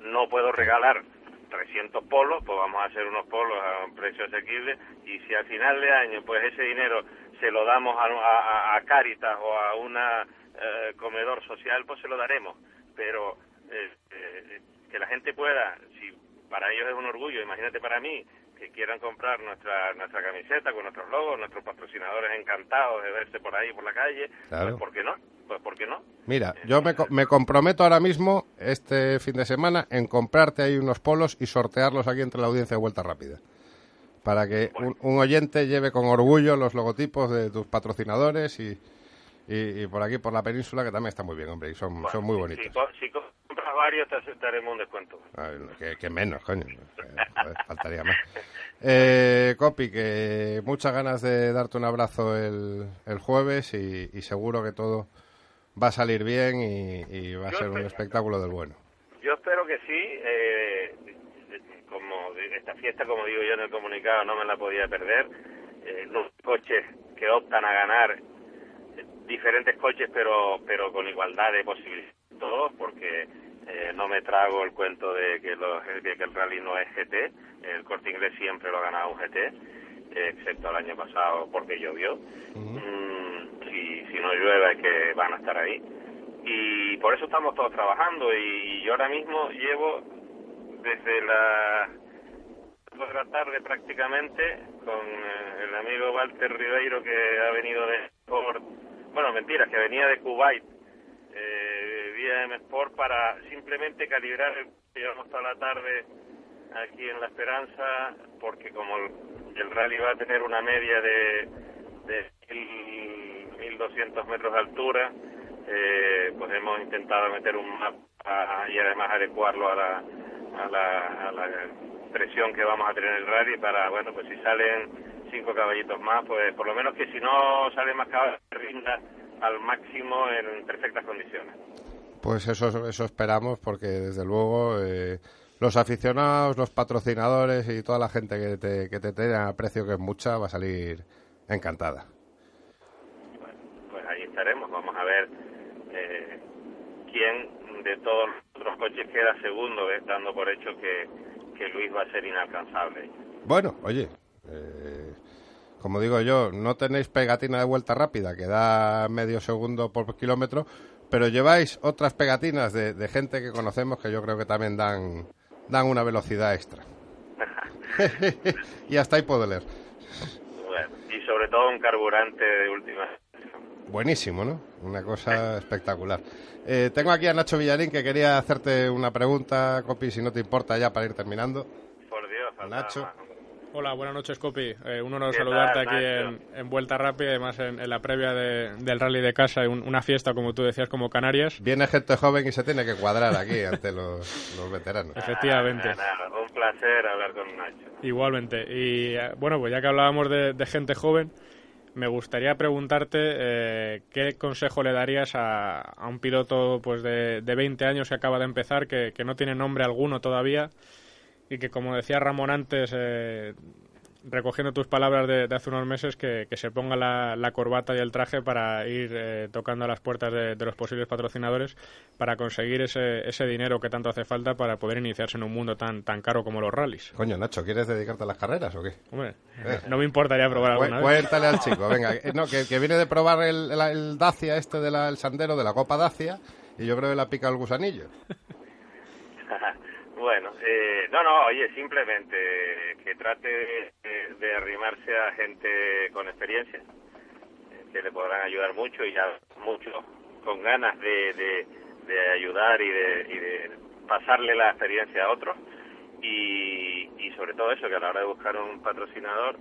No puedo regalar 300 polos, pues vamos a hacer unos polos a un precio asequible y si al final de año pues ese dinero se lo damos a, a, Cáritas o a una eh, comedor social, pues se lo daremos. Pero eh, eh, que la gente pueda, si para ellos es un orgullo, imagínate para mí, que quieran comprar nuestra nuestra camiseta con nuestros logos, nuestros patrocinadores encantados de verse por ahí por la calle, Claro. pues ¿por qué no? Pues ¿por qué no? Mira, yo me, me comprometo ahora mismo, este fin de semana, en comprarte ahí unos polos y sortearlos aquí entre la audiencia de Vuelta Rápida. Para que un, un oyente lleve con orgullo los logotipos de tus patrocinadores y, y, y por aquí, por la península, que también está muy bien, hombre, y son, son muy Si, bonitos. si compras varios te aceptaremos un descuento. Ay, que, que menos, coño. Eh, joder, faltaría más. Eh, Copi, que muchas ganas de darte un abrazo el, el jueves y, y seguro que todo va a salir bien y, y va a Yo ser un espectáculo del bueno. Yo espero que sí. eh, como esta fiesta, como digo yo en el comunicado, no me la podía perder. Eh, los coches que optan a ganar, eh, diferentes coches, pero pero con igualdad de posibilidades, todos, porque eh, no me trago el cuento de que, los, de que el rally no es GT. El corte inglés siempre lo ha ganado un GT, eh, excepto el año pasado porque llovió. Mm, si, si no llueve, es que van a estar ahí y por eso estamos todos trabajando y yo ahora mismo llevo desde las dos de la tarde prácticamente con eh, el amigo Walter Ribeiro que ha venido de bueno mentiras que venía de Kuwait eh, vía M Sport para simplemente calibrar el llevamos toda la tarde aquí en La Esperanza porque como el, rally va a tener una media de, de mil- 1200 metros de altura eh, pues hemos intentado meter un mapa y además adecuarlo a la, a la, a la presión que vamos a tener en el rally para, bueno, pues si salen cinco caballitos más, pues por lo menos que si no sale más caballos, rinda al máximo en perfectas condiciones. Pues eso, eso esperamos porque desde luego eh, los aficionados, los patrocinadores y toda la gente que te, que te tiene a precio que es mucha va a salir encantada. Pues ahí estaremos, vamos a ver eh, quién de todos los otros coches queda segundo, eh, dando por hecho que, que Luis va a ser inalcanzable. Bueno, oye, eh, como digo yo, no tenéis pegatina de vuelta rápida que da medio segundo por kilómetro, pero lleváis otras pegatinas de, de gente que conocemos que yo creo que también dan, dan una velocidad extra. y hasta ahí puedo leer. Bueno, y sobre todo un carburante de última Buenísimo, ¿no? Una cosa espectacular. Eh, tengo aquí a Nacho Villarín que quería hacerte una pregunta, Copi, si no te importa ya para ir terminando. Por Dios, Nacho. más. Hola, buenas noches, Copi. Eh, un honor ¿Qué saludarte tal, aquí en, en Vuelta Rápida, además en, en la previa de- del rally de casa, y un- una fiesta, como tú decías, como Canarias. Viene gente joven y se tiene que cuadrar aquí ante los, los veteranos. Efectivamente. Nada, nada, un placer hablar con Nacho. Igualmente. Y eh, bueno, pues ya que hablábamos de, de gente joven, me gustaría preguntarte eh, qué consejo le darías a, a un piloto pues de, de 20 años que acaba de empezar, que, que no tiene nombre alguno todavía y que, como decía Ramón antes, eh, recogiendo tus palabras de, de hace unos meses, que, que se ponga la, la corbata y el traje para ir eh, tocando a las puertas de, de los posibles patrocinadores para conseguir ese, ese dinero que tanto hace falta para poder iniciarse en un mundo tan, tan caro como los rallies. Coño, Nacho, ¿quieres dedicarte a las carreras o qué? Hombre, no me importaría probar Cu- alguna vez. Cuéntale al chico, venga. eh, No, que, que viene de probar el, el, el Dacia este del el sandero de la Copa Dacia y yo creo que le ha picado el gusanillo. bueno, eh, no, no, oye, simplemente que trate de, arrimarse a gente con experiencia, eh, que le podrán ayudar mucho y ya mucho con ganas de, de, de ayudar y de, y de pasarle la experiencia a otros. Y, y sobre todo eso, que a la hora de buscar un patrocinador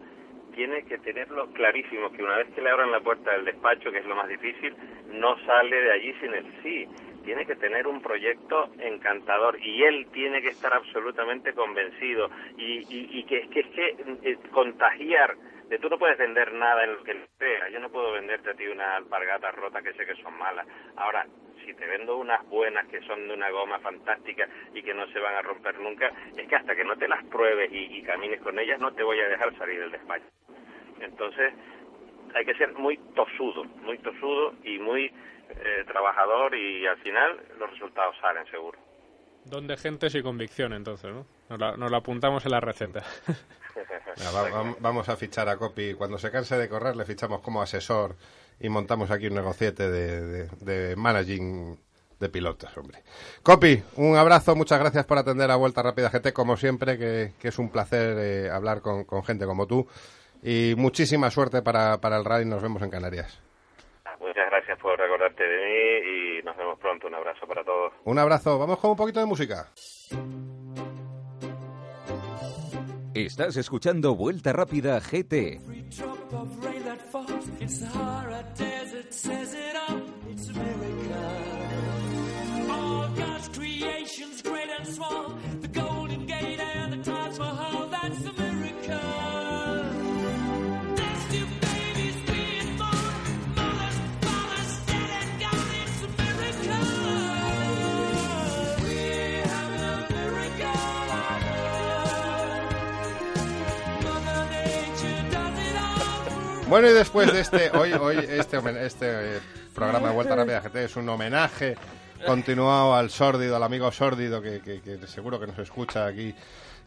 tiene que tenerlo clarísimo, que una vez que le abran la puerta del despacho, que es lo más difícil, no sale de allí sin el sí. Tiene que tener un proyecto encantador y él tiene que estar absolutamente convencido y, y, y que, es que eh, contagiar de tú no puedes vender nada en lo que crea. Yo no puedo venderte a ti una alpargata rota que sé que son malas. Ahora, si te vendo unas buenas que son de una goma fantástica y que no se van a romper nunca, es que hasta que no te las pruebes y, y camines con ellas no te voy a dejar salir del despacho. Entonces, hay que ser muy tosudo, muy tosudo y muy eh, trabajador y al final los resultados salen seguro. Don de gentes y convicción, entonces, ¿no? Nos la, nos la apuntamos en la receta. Ya, va- va- vamos a fichar a Copi. Cuando se canse de correr, le fichamos como asesor y montamos aquí un negociete de, de, de managing de pilotos, hombre. Copi, un abrazo, muchas gracias por atender a Vuelta Rápida GT, como siempre, que, que es un placer eh, hablar con, con gente como tú. Y muchísima suerte para, para el rally, nos vemos en Canarias. Gracias por recordarte de mí y nos vemos pronto. Un abrazo para todos. Un abrazo, vamos con un poquito de música. Estás escuchando Vuelta Rápida GT. creations, great and small, the Bueno, y después de este, hoy, hoy este, este eh, programa de Vuelta Rápida GT es un homenaje continuado al sórdido, al amigo sórdido que, que- que seguro que nos escucha aquí.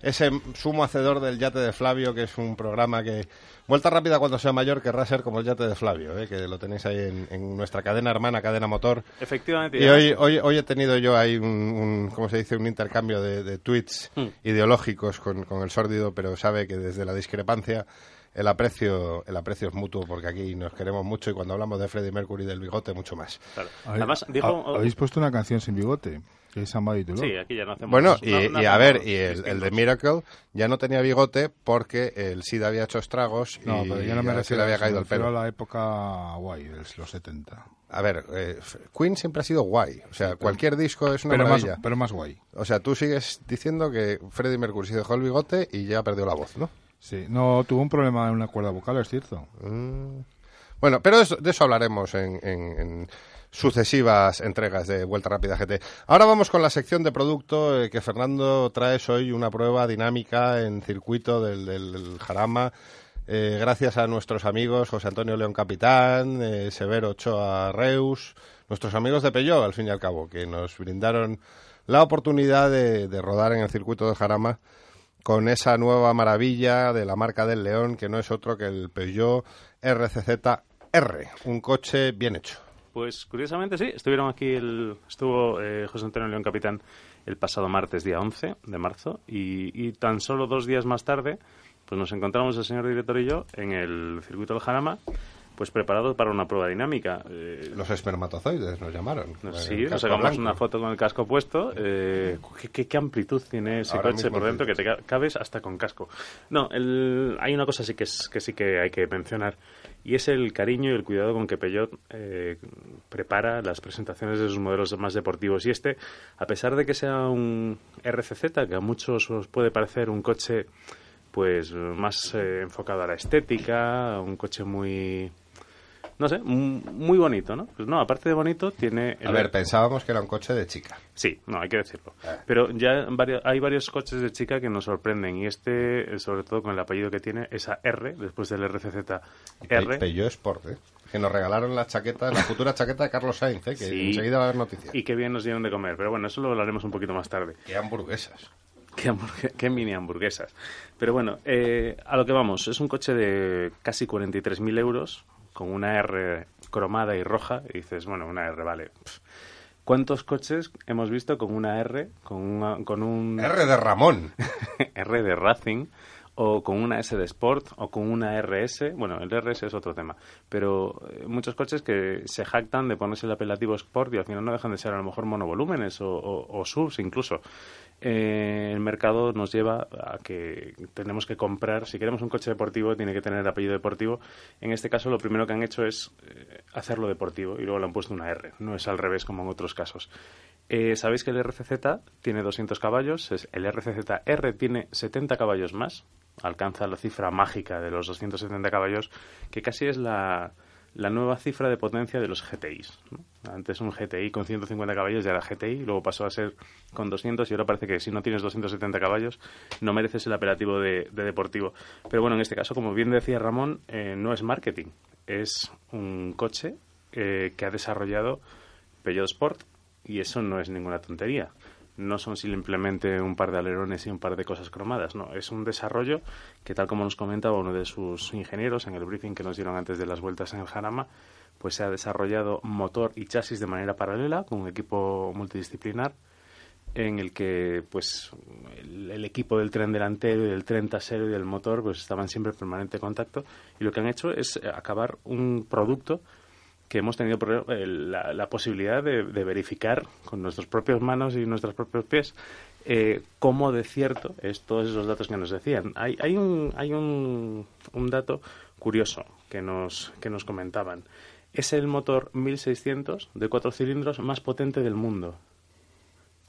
Ese sumo hacedor del yate de Flavio, que es un programa que, Vuelta Rápida cuando sea mayor, querrá ser como el yate de Flavio, eh, que lo tenéis ahí en, en nuestra cadena hermana, Cadena Motor. Efectivamente. Y hoy, hoy, hoy he tenido yo ahí un, un ¿cómo se dice? Un intercambio de, de tweets Hmm. ideológicos con, con el sórdido, pero sabe que desde la discrepancia el aprecio, el aprecio es mutuo, porque aquí nos queremos mucho y cuando hablamos de Freddie Mercury y del bigote, mucho más. Claro. Habéis- Además, dijo... Habéis puesto una canción sin bigote, que es Somebody to Love. Sí, aquí ya no hacemos... Bueno, no- y, no y a ver, y el, el de Miracle ya no tenía bigote porque el SIDA había hecho estragos No, y pero yo no me refiero, le había caído me el pelo. a la época guay, de los 70. A ver, eh, Queen siempre ha sido guay. O sea, cualquier disco es una Pero más, maravilla. pero más guay. O sea, tú sigues diciendo que Freddie Mercury se dejó el bigote y ya perdió la voz, ¿no? Sí, no, tuvo un problema en una cuerda vocal, es cierto. Mm. Bueno, pero de eso, de eso hablaremos en, en- sucesivas entregas de Vuelta Rápida GT. Ahora vamos con la sección de producto eh, que Fernando traes hoy una prueba dinámica en circuito del, del- Jarama. eh, gracias a nuestros amigos José Antonio León Capitán, eh, Severo Ochoa Reus, nuestros amigos de Peugeot, al fin y al cabo, que nos brindaron la oportunidad de, de rodar en el circuito del Jarama con esa nueva maravilla de la marca del León, que no es otro que el Peugeot RCZ-R, un coche bien hecho. Pues curiosamente sí, estuvieron aquí, el, estuvo eh, José Antonio León Capitán el pasado martes, día 11 de marzo, y, y tan solo dos días más tarde, pues nos encontramos el señor director y yo en el circuito del Jarama, pues preparados para una prueba dinámica. Eh, Los espermatozoides nos llamaron. sí, nos sacamos blanco. una foto con el casco puesto. Eh, ¿qué, qué, qué amplitud tiene ese Ahora coche por dentro que te ca- cabes hasta con casco? No, el- hay una cosa sí que, es, que sí que hay que mencionar y es el cariño y el cuidado con que Peugeot eh, prepara las presentaciones de sus modelos más deportivos. Y este, a pesar de que sea un RCZ, que a muchos os puede parecer un coche pues más eh, enfocado a la estética, un coche muy no sé, muy bonito, ¿no? Pues no, aparte de bonito, tiene... A ver, pensábamos que era un coche de chica. Sí, no, hay que decirlo. Eh. Pero ya hay varios coches de chica que nos sorprenden y este, eh, sobre todo con el apellido que tiene, esa R, después del RCZ R. Peugeot Sport, ¿eh? Que nos regalaron la chaqueta, la futura chaqueta de Carlos Sainz, ¿eh? Que Sí. enseguida va a haber noticias. Y qué bien nos dieron de comer. Pero bueno, eso lo hablaremos un poquito más tarde. Qué hamburguesas. Qué, hamburgue- qué mini hamburguesas. Pero bueno, eh, a lo que vamos. Es un coche de casi 43.000 euros, con una R cromada y roja. Y dices, bueno, una R, vale. Pff. ¿Cuántos coches hemos visto con una R, con, una- con un... R de Ramón. R de Racing o con una S de Sport o con una RS. Bueno, el RS es otro tema, pero eh, muchos coches que se jactan de ponerse el apelativo Sport y al final no dejan de ser a lo mejor monovolúmenes o, o, o subs incluso. Eh, el mercado nos lleva a que tenemos que comprar, si queremos un coche deportivo tiene que tener apellido deportivo. En este caso lo primero que han hecho es eh, hacerlo deportivo y luego le han puesto una R, no es al revés como en otros casos. Eh, Sabéis que el RCZ tiene 200 caballos, el RCZ-R tiene 70 caballos más, alcanza la cifra mágica de los 270 caballos, que casi es la, la nueva cifra de potencia de los GTIs. ¿no? Antes un GTI con 150 caballos ya era GTI, luego pasó a ser con 200 y ahora parece que si no tienes 270 caballos no mereces el apelativo de, de deportivo. Pero bueno, en este caso, como bien decía Ramón, eh, no es marketing, es un coche eh, que ha desarrollado Peugeot Sport y eso no es ninguna tontería. No son simplemente un par de alerones y un par de cosas cromadas, no. Es un desarrollo que, tal como nos comentaba uno de sus ingenieros en el briefing que nos dieron antes de las vueltas en el Jarama, pues se ha desarrollado motor y chasis de manera paralela con un equipo multidisciplinar en el que pues el, el equipo del tren delantero y del tren trasero y del motor pues estaban siempre en permanente contacto y lo que han hecho es acabar un producto que hemos tenido la, la posibilidad de, de verificar con nuestras propias manos y nuestros propios pies eh, cómo de cierto es todos esos datos que nos decían. Hay, hay, un, hay un, un dato curioso que nos, que nos comentaban. Es el motor 1600 de cuatro cilindros más potente del mundo.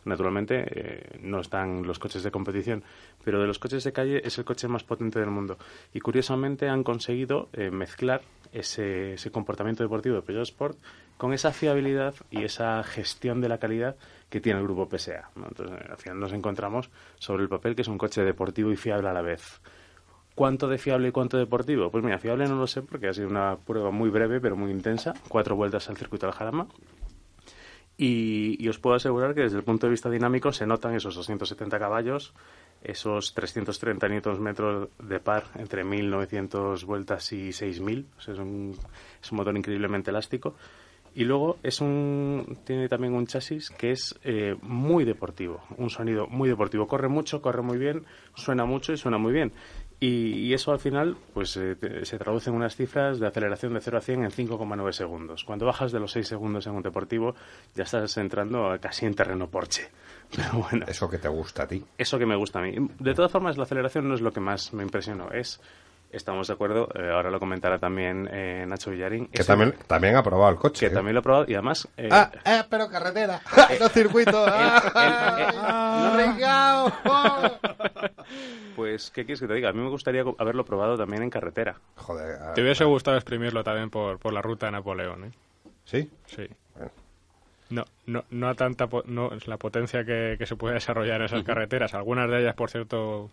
Naturalmente eh, no están los coches de competición, pero de los coches de calle es el coche más potente del mundo. Y curiosamente han conseguido eh, mezclar ese, ese comportamiento deportivo de Peugeot Sport con esa fiabilidad y esa gestión de la calidad que tiene el grupo PSA. ¿no? Entonces, eh, al final nos encontramos sobre el papel que es un coche deportivo y fiable a la vez. ¿Cuánto de fiable y cuánto deportivo? Pues mira, fiable no lo sé porque ha sido una prueba muy breve pero muy intensa. Cuatro vueltas al circuito del Jarama. Y, os puedo asegurar que desde el punto de vista dinámico se notan esos 270 caballos, esos 330 newtons metros de par entre 1900 vueltas y 6000. O es, un, es un motor increíblemente elástico. Y luego es un, tiene también un chasis que es eh, muy deportivo, un sonido muy deportivo. Corre mucho, corre muy bien, suena mucho y suena muy bien. Y, y eso al final pues eh, te- se traduce en unas cifras de aceleración de 0 a 100 en 5,9 segundos. Cuando bajas de los 6 segundos en un deportivo ya estás entrando casi en terreno Porsche. Pero bueno, Eso que te gusta a ti. eso que me gusta a mí. De todas formas, la aceleración no es lo que más me impresionó. Es, estamos de acuerdo, eh, ahora lo comentará también eh, Nacho Villarín. Que también, el- también ha probado el coche. que ¿eh? también lo he probado y además... eh, Ah, eh, pero carretera. no circuito. Ah. Pues, ¿qué quieres que te diga? A mí me gustaría haberlo probado también en carretera. Joder. ah, Te hubiese gustado exprimirlo también por, por la ruta de Napoleón, ¿eh? ¿Sí? Sí. Bueno. No, no, no a tanta po- no es la potencia que, que se puede desarrollar en esas carreteras. Algunas de ellas, por cierto,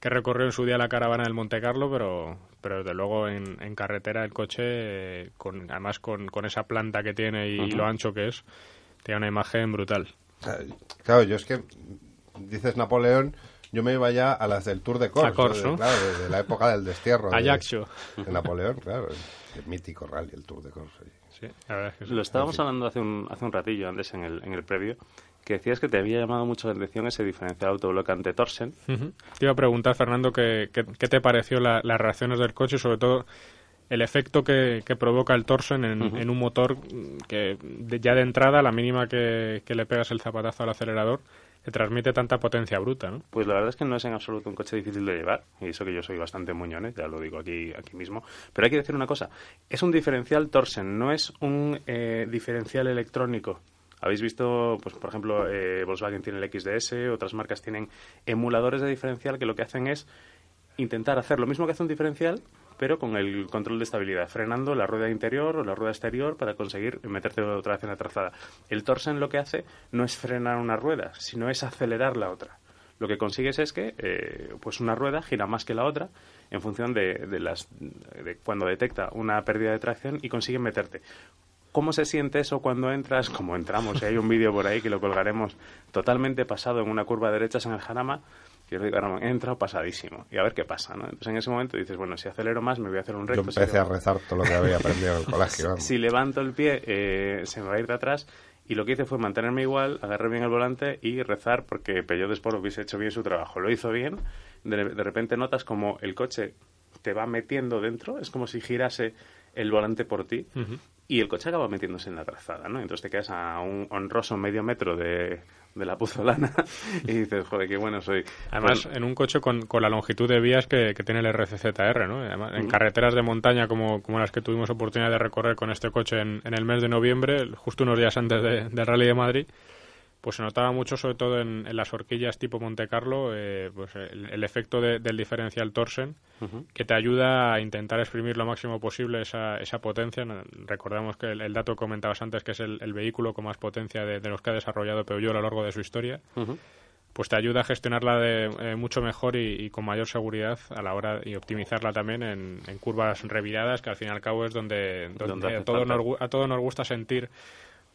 que recorrió en su día la caravana del Monte Carlo, pero, pero desde luego en, en carretera el coche, eh, con, además con, con esa planta que tiene y, lo ancho que es, tiene una imagen brutal. Claro, yo es que dices Napoleón, yo me iba ya a las del Tour de Corso. A Corso. de- claro, de, de la época del destierro. de- Ajaccio. De Napoleón, claro. El mítico rally, el Tour de Corso. Sí, la verdad es que sí. Lo estábamos hablando hace un, hace un ratillo, antes en el, en el previo, que decías que te había llamado mucho la atención ese diferencial autoblocante Torsen. Te iba a preguntar, Fernando, ¿qué, te pareció la- las reacciones del coche y sobre todo el efecto que, que provoca el Torsen en, en un motor que de- ya de entrada, la mínima que, que le pegas el zapatazo al acelerador, te transmite tanta potencia bruta, ¿no? Pues la verdad es que no es en absoluto un coche difícil de llevar, y eso que yo soy bastante muñones, ya lo digo aquí, aquí mismo. Pero hay que decir una cosa, es un diferencial Torsen, no es un eh, diferencial electrónico. Habéis visto, pues por ejemplo, eh, Volkswagen tiene el XDS, otras marcas tienen emuladores de diferencial que lo que hacen es intentar hacer lo mismo que hace un diferencial, pero con el control de estabilidad, frenando la rueda interior o la rueda exterior para conseguir meterte otra vez en la trazada. El Torsen lo que hace no es frenar una rueda, sino es acelerar la otra. Lo que consigues es que eh, pues una rueda gira más que la otra en función de, de las de cuando detecta una pérdida de tracción y consigue meterte. ¿Cómo se siente eso cuando entras? Como entramos, y hay un vídeo por ahí que lo colgaremos totalmente pasado en una curva de derechas en el Jarama. Y os digo, Ramón, he entrado pasadísimo. Y a ver qué pasa, ¿no? Entonces en ese momento dices, bueno, si acelero más me voy a hacer un Yo recto. si empecé a levanto- rezar todo lo que había aprendido en el colegio. vamos. Si levanto el pie, eh, se me va a ir de atrás. Y lo que hice fue mantenerme igual, agarrar bien el volante y rezar porque Peugeot Sport hubiese hecho bien su trabajo. Lo hizo bien. De, de repente notas como el coche te va metiendo dentro. Es como si girase el volante por ti. Y el coche acaba metiéndose en la trazada, ¿no? Entonces te quedas a un honroso medio metro de, de la puzolana y dices, joder, qué bueno soy. Además, Bueno, en un coche con, con la longitud de vías que, que tiene el RCZR, ¿no? Además, en carreteras de montaña como, como las que tuvimos oportunidad de recorrer con este coche en, en el mes de noviembre, justo unos días antes de- del Rally de Madrid, pues se notaba mucho, sobre todo en, en las horquillas tipo Monte Carlo, eh, pues el, el efecto de- del diferencial Torsen, que te ayuda a intentar exprimir lo máximo posible esa, esa potencia. Recordamos que el, el dato que comentabas antes, que es el, el vehículo con más potencia de, de los que ha desarrollado Peugeot a lo largo de su historia pues te ayuda a gestionarla de, eh, mucho mejor y, y con mayor seguridad a la hora y optimizarla también en, en curvas reviradas, que al fin y al cabo es donde, donde Donde hace a, todos nos, a todos nos gusta sentir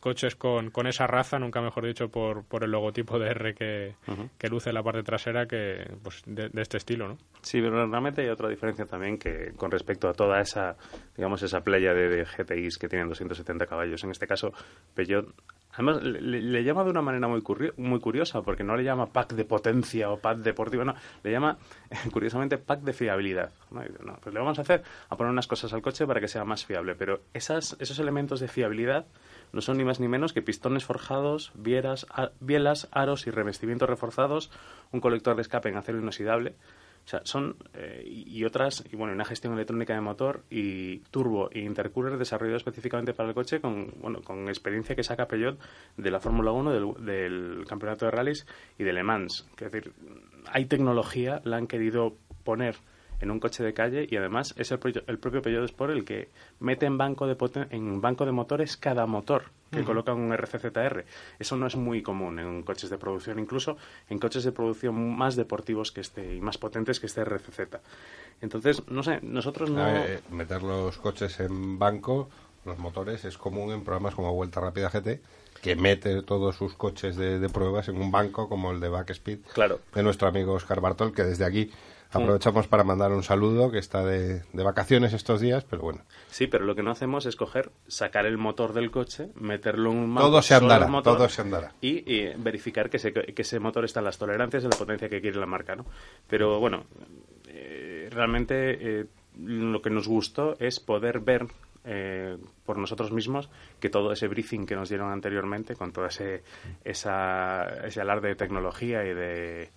coches con, con esa raza, nunca mejor dicho, por, por el logotipo de R que, que luce en la parte trasera que pues de, de este estilo, ¿no? Sí, pero realmente hay otra diferencia también que con respecto a toda esa, digamos, esa playa de, de GTIs que tienen 270 caballos. En este caso, Peugeot, además, le, le llama de una manera muy, muy curiosa, porque no le llama pack de potencia o pack deportivo, no, le llama, curiosamente, pack de fiabilidad. pues le vamos a hacer a poner unas cosas al coche para que sea más fiable, pero esas, esos elementos de fiabilidad no son ni más ni menos que pistones forjados, a- bielas, aros y revestimientos reforzados, un colector de escape en acero inoxidable. O sea, son eh, y otras, y bueno, una gestión electrónica de motor y turbo e intercooler desarrollado específicamente para el coche con, bueno, con experiencia que saca Peugeot de la Fórmula 1, del, del Campeonato de Rallys y de Le Mans. Es decir, hay tecnología, la han querido poner en un coche de calle y además es el, el propio Peugeot Sport el que mete en banco de poten- en banco de motores cada motor que Ujú. coloca un RCZR. Eso no es muy común en coches de producción, incluso en coches de producción más deportivos que este y más potentes que este RCZ. Entonces, no sé, nosotros no ver, eh, meter los coches en banco, los motores, es común en programas como Vuelta Rápida GT, que mete todos sus coches de, de pruebas en un banco como el de Backspeed Claro. de nuestro amigo Oscar Bartol, que desde aquí. Aprovechamos para mandar un saludo, que está de, de vacaciones estos días, pero bueno. Sí, pero lo que no hacemos es coger, sacar el motor del coche, meterlo en un Todo banco, se andará, motor, todo se andará. Y, y verificar que ese, que ese motor está en las tolerancias y la potencia que quiere la marca, ¿no? Pero bueno, eh, realmente eh, lo que nos gustó es poder ver eh, por nosotros mismos que todo ese briefing que nos dieron anteriormente, con todo ese, esa, ese alarde de tecnología y de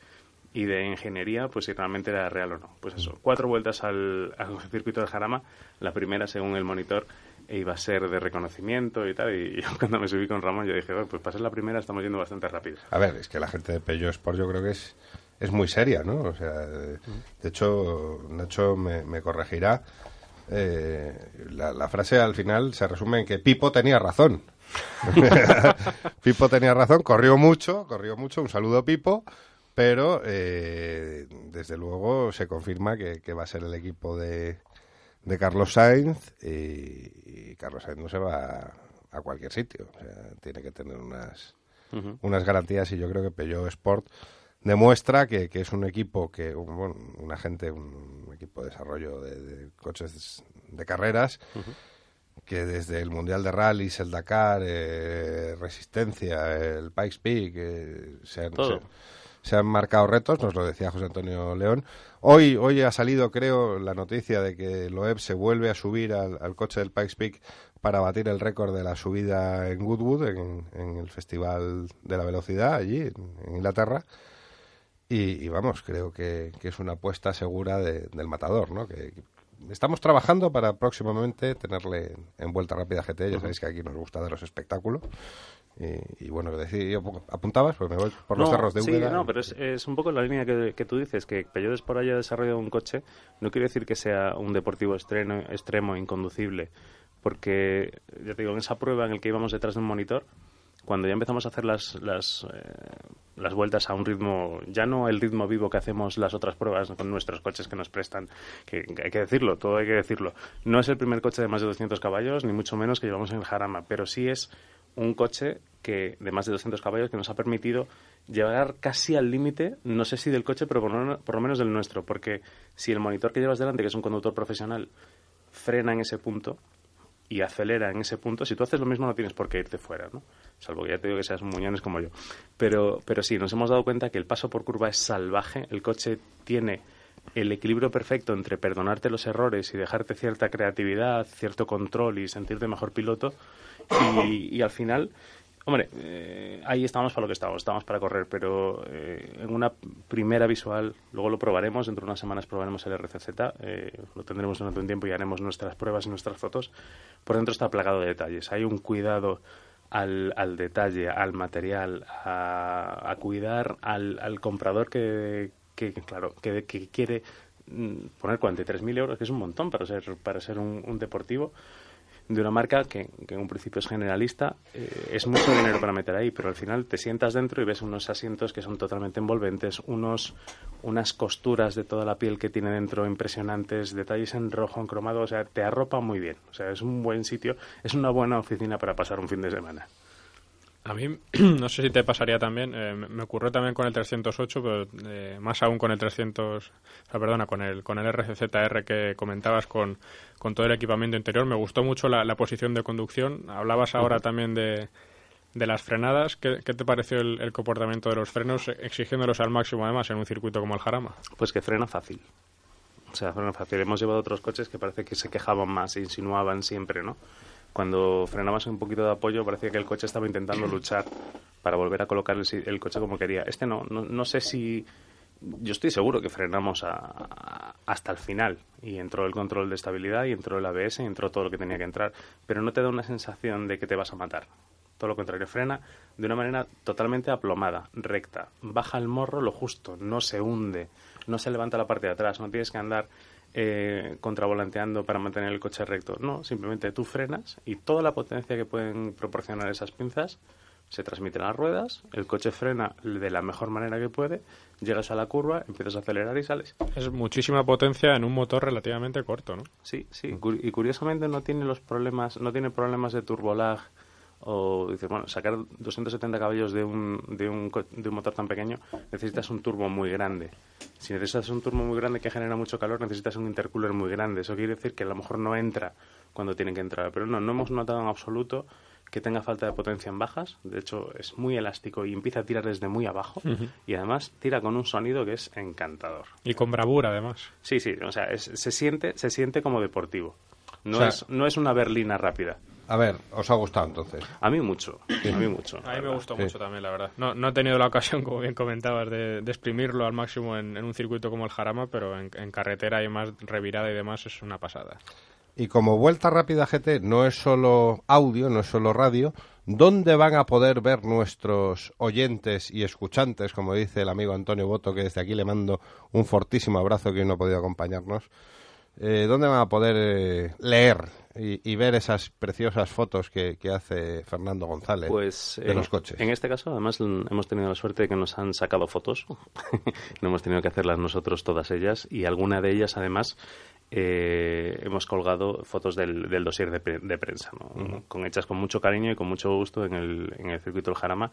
y de ingeniería, pues si realmente era real o no. Pues eso, cuatro vueltas al, al circuito de Jarama, la primera, según el monitor, iba a ser de reconocimiento y tal, y yo cuando me subí con Ramón, yo dije, bueno, pues para la primera estamos yendo bastante rápido. A ver, es que la gente de Peugeot Sport yo creo que es, es muy seria, ¿no? O sea, de, hecho, Nacho me, corregirá. eh, la, la frase al final se resume en que Pipo tenía razón. Pipo tenía razón, corrió mucho, corrió mucho, un saludo Pipo, pero eh, desde luego se confirma que, que va a ser el equipo de, de Carlos Sainz y, y Carlos Sainz no se va a cualquier sitio, o sea, tiene que tener unas, unas garantías y yo creo que Peugeot Sport demuestra que, que es un equipo que, un- bueno, una gente, un equipo de desarrollo de, de coches de carreras que desde el Mundial de Rallys, el Dakar, eh, Resistencia, el Pikes Peak, eh, se, han, Todo. se- se han marcado retos, nos lo decía José Antonio León. Hoy, hoy ha salido, creo, la noticia de que Loeb se vuelve a subir al, al coche del Pikes Peak para batir el récord de la subida en Goodwood, en, en el Festival de la Velocidad, allí, en, en Inglaterra. Y, y vamos, creo que, que es una apuesta segura de- del matador, ¿no? Que, que estamos trabajando para próximamente tenerle en, en Vuelta Rápida GT. Ya sabéis que aquí nos gusta daros espectáculo. Y, y bueno, apuntabas, pues me voy por los cerros de sí, Úbeda. no, pero es, es un poco la línea que, que tú dices, que Peugeot Sport haya desarrollado un coche, no quiere decir que sea un deportivo extremo, extremo inconducible, porque, ya te digo, en esa prueba en el que íbamos detrás de un monitor, cuando ya empezamos a hacer las, las, eh, las vueltas a un ritmo, ya no el ritmo vivo que hacemos las otras pruebas con nuestros coches que nos prestan, que, que hay que decirlo, todo hay que decirlo. No es el primer coche de más de 200 caballos, ni mucho menos que llevamos en Jarama, pero sí es un coche que de más de 200 caballos que nos ha permitido llegar casi al límite, no sé si del coche, pero por lo, por lo menos del nuestro, porque si el monitor que llevas delante, que es un conductor profesional, frena en ese punto y acelera en ese punto, si tú haces lo mismo no tienes por qué irte fuera, ¿no? Salvo que ya te digo que seas muñones como yo. Pero, pero sí, nos hemos dado cuenta que el paso por curva es salvaje, el coche tiene el equilibrio perfecto entre perdonarte los errores y dejarte cierta creatividad, cierto control y sentirte mejor piloto. Y, al final, hombre, eh, ahí estamos para lo que estamos, estamos para correr, pero eh, en una primera visual, luego lo probaremos, dentro de unas semanas probaremos el RCZ, eh, lo tendremos durante un tiempo y haremos nuestras pruebas y nuestras fotos. Por dentro está plagado de detalles, hay un cuidado al, al detalle, al material, a, a cuidar al, al comprador que, que, claro, que, que quiere mm, poner 43.000 euros, que es un montón para ser, para ser un, deportivo de una marca que, que en un principio es generalista, eh, es mucho dinero para meter ahí, pero al final te sientas dentro y ves unos asientos que son totalmente envolventes, unos, unas costuras de toda la piel que tiene dentro impresionantes, detalles en rojo, en cromado, o sea, te arropa muy bien. O sea, es un buen sitio, es una buena oficina para pasar un fin de semana. A mí, no sé si te pasaría también, eh, me ocurrió también con el 308, pero eh, más aún con el 300, o sea, perdona, con el, con el RCZR que comentabas con, con todo el equipamiento interior. Me gustó mucho la, la posición de conducción. Hablabas ahora también de, de las frenadas. ¿Qué, qué te pareció el, el comportamiento de los frenos, eh, exigiéndolos al máximo además en un circuito como el Jarama? Pues que frena fácil. O sea, frena fácil. Hemos llevado otros coches que parece que se quejaban más, insinuaban siempre, ¿no? Cuando frenabas un poquito de apoyo parecía que el coche estaba intentando luchar para volver a colocar el, el coche como quería. Este no, no, no sé si... Yo estoy seguro que frenamos a- hasta el final y entró el control de estabilidad y entró el ABS y entró todo lo que tenía que entrar, pero no te da una sensación de que te vas a matar. Todo lo contrario, frena de una manera totalmente aplomada, recta. Baja el morro lo justo, no se hunde, no se levanta la parte de atrás, no tienes que andar eh, contravolanteando para mantener el coche recto. No, simplemente tú frenas y toda la potencia que pueden proporcionar esas pinzas se transmite a las ruedas, el coche frena de la mejor manera que puede, llegas a la curva, empiezas a acelerar y sales. Es muchísima potencia en un motor relativamente corto, ¿no? Sí, sí. Y curiosamente no tiene los problemas, no tiene problemas de turbolag o dices, bueno, sacar 270 caballos de un, de un, de un motor tan pequeño necesitas un turbo muy grande. Si necesitas un turbo muy grande que genera mucho calor, necesitas un intercooler muy grande. Eso quiere decir que a lo mejor no entra cuando tiene que entrar. Pero no, no hemos notado en absoluto que tenga falta de potencia en bajas. De hecho, es muy elástico y empieza a tirar desde muy abajo. Y además tira con un sonido que es encantador. Y con bravura, además. Sí, sí, o sea, es- se, siente, se siente como deportivo. No, O sea- es, no es una berlina rápida. A ver, ¿os ha gustado entonces? A mí mucho, a mí mucho. A mí me gustó Sí. mucho también, la verdad. No, no he tenido la ocasión, como bien comentabas, de, de exprimirlo al máximo en, en un circuito como el Jarama, pero en, en carretera y más revirada y demás es una pasada. Y como Vuelta Rápida GT no es solo audio, no es solo radio, ¿dónde van a poder ver nuestros oyentes y escuchantes, como dice el amigo Antonio Boto, que desde aquí le mando un fortísimo abrazo que hoy no ha podido acompañarnos? Eh, ¿Dónde van a poder eh, leer y, y ver esas preciosas fotos que, que hace Fernando González Pues de en, los coches? en este caso, además, hemos tenido la suerte de que nos han sacado fotos. no hemos tenido que hacerlas nosotros todas ellas. Y alguna de ellas, además, eh, hemos colgado fotos del, del dossier de, pre- de prensa, ¿no? con, hechas con mucho cariño y con mucho gusto en el, en el circuito del Jarama.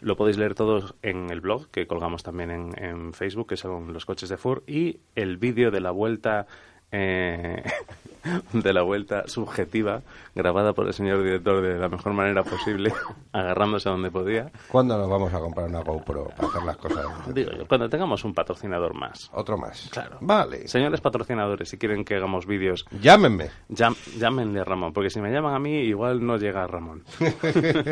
Lo podéis leer todos en el blog, que colgamos también en, en Facebook, que son los coches de Fur, y el vídeo de la vuelta eh, de la vuelta subjetiva grabada por el señor director de la mejor manera posible, agarrándose a donde podía. ¿Cuándo nos vamos a comprar una GoPro para hacer las cosas? Digo yo, cuando tengamos un patrocinador más. Otro más. Claro. Vale. Señores patrocinadores, si quieren que hagamos vídeos, Llámenme. llam- llámenle a Ramón, porque si me llaman a mí, igual no llega Ramón.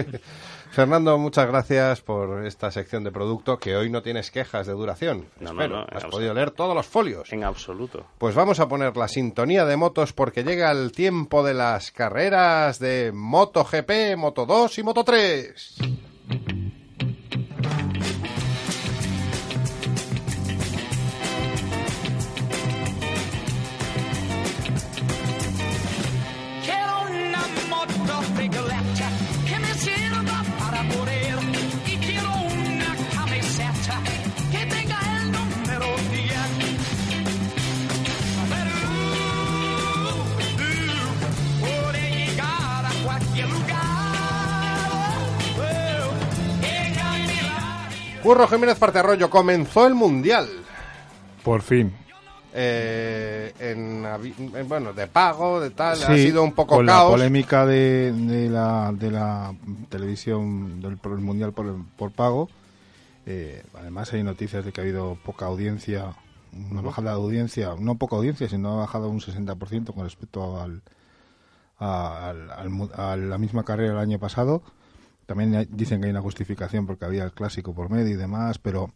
Fernando, muchas gracias por esta sección de producto que hoy no tienes quejas de duración. No, Espero. No, Has podido leer todos los folios. En absoluto. Pues vamos a poner la sintonía de motos porque llega el tiempo de las carreras de MotoGP, Moto2 y Moto3. Curro Jiménez Parterrollo comenzó el Mundial. Por fin. Eh, en, en, bueno, de pago, de tal, ha sido un poco con la caos. polémica de, de la, de la televisión del mundial por, por pago. Eh, además hay noticias de que ha habido poca audiencia, una bajada de audiencia, no poca audiencia, sino ha bajado un 60% con respecto al, a, al- a la misma carrera el año pasado. También dicen que hay una justificación porque había el clásico por medio y demás, pero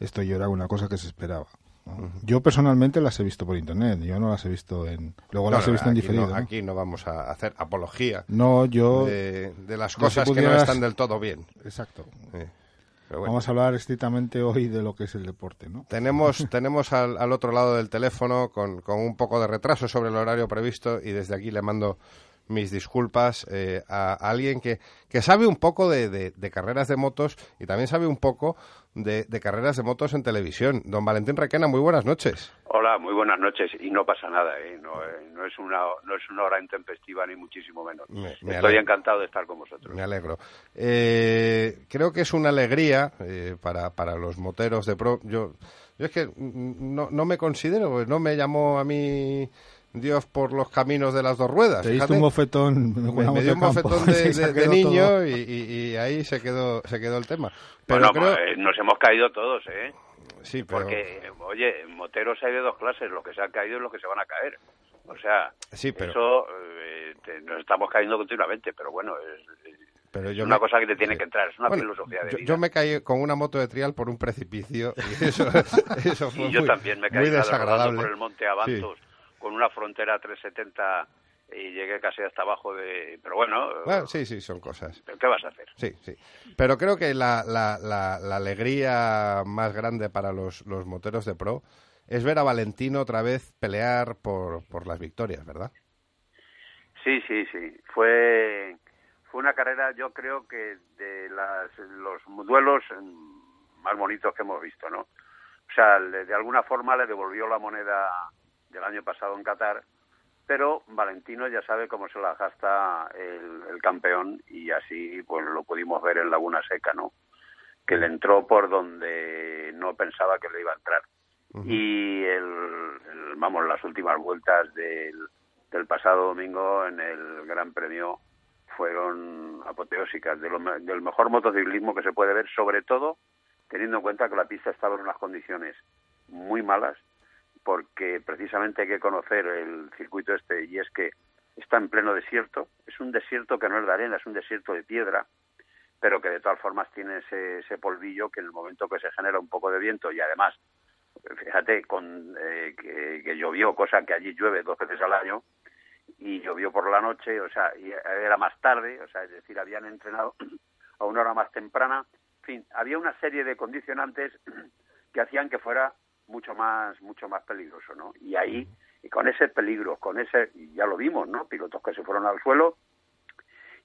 esto yo era una cosa que se esperaba. ¿no? Yo personalmente las he visto por internet, yo no las he visto en... Luego No, las he visto en diferido. aquí no vamos a hacer apología No, yo... de, de las si cosas que no están del todo bien. Exacto. Eh, bueno. Vamos a hablar estrictamente hoy de lo que es el deporte, ¿no? Tenemos, tenemos al, al otro lado del teléfono con, con un poco de retraso sobre el horario previsto y desde aquí le mando mis disculpas eh, a alguien que, que sabe un poco de, de- de carreras de motos y también sabe un poco de, de carreras de motos en televisión. Don Valentín Requena, muy buenas noches. Hola, muy buenas noches. Y no pasa nada, ¿eh? No, eh, no es una no es una hora intempestiva ni muchísimo menos. Me- me Estoy alegro. encantado de estar con vosotros. Me alegro. Eh, creo que es una alegría eh, para, para los moteros de pro. Yo, yo es que no, no me considero, pues no me llamó a mí Dios por los caminos de las dos ruedas. Te diste un bofetón. me, me dio un bofetón de, niño y, y- y ahí se quedó se quedó el tema. Pero bueno, creo, eh, nos hemos caído todos, ¿eh? sí, pero Porque, oye, en moteros hay de dos clases, los que se han caído y los que se van a caer. O sea, sí, pero eso eh, te- nos estamos cayendo continuamente, pero bueno, es, es pero yo una me- cosa que te tiene que entrar, es una Bueno, filosofía de yo, vida. yo me caí con una moto de trial por un precipicio y eso, eso fue y yo muy, también me muy caí rodando desagradable. por el monte Avantos con una frontera 370 y llegué casi hasta abajo de... Pero bueno, Bueno, sí, sí, son cosas. ¿pero ¿qué vas a hacer? Sí, sí. Pero creo que la, la, la, la alegría más grande para los, los moteros de pro es ver a Valentino otra vez pelear por, por las victorias, ¿verdad? Sí, sí, sí. Fue, fue una carrera, yo creo que de las, los duelos más bonitos que hemos visto, ¿no? O sea, de alguna forma le devolvió la moneda del año pasado en Qatar, pero Valentino ya sabe cómo se la gasta el, el campeón y así pues lo pudimos ver en Laguna Seca, ¿no? Que le entró por donde no pensaba que le iba a entrar. Y el, el- vamos, las últimas vueltas del, del pasado domingo en el Gran Premio fueron apoteósicas, de lo del mejor motociclismo que se puede ver, sobre todo teniendo en cuenta que la pista estaba en unas condiciones muy malas, porque precisamente hay que conocer el circuito este y es que está en pleno desierto, es un desierto que no es de arena, es un desierto de piedra, pero que de todas formas tiene ese, ese polvillo que en el momento que se genera un poco de viento y además, fíjate, con eh, que, que llovió, cosa que allí llueve dos veces al año, y llovió por la noche, o sea, y era más tarde, o sea, es decir, habían entrenado a una hora más temprana, en fin, había una serie de condicionantes que hacían que fuera mucho más mucho más peligroso, ¿no? Y ahí y con ese peligro, con ese ya lo vimos, ¿no? Pilotos que se fueron al suelo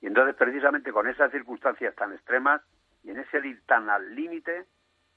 y entonces precisamente con esas circunstancias tan extremas y en ese ir tan al límite,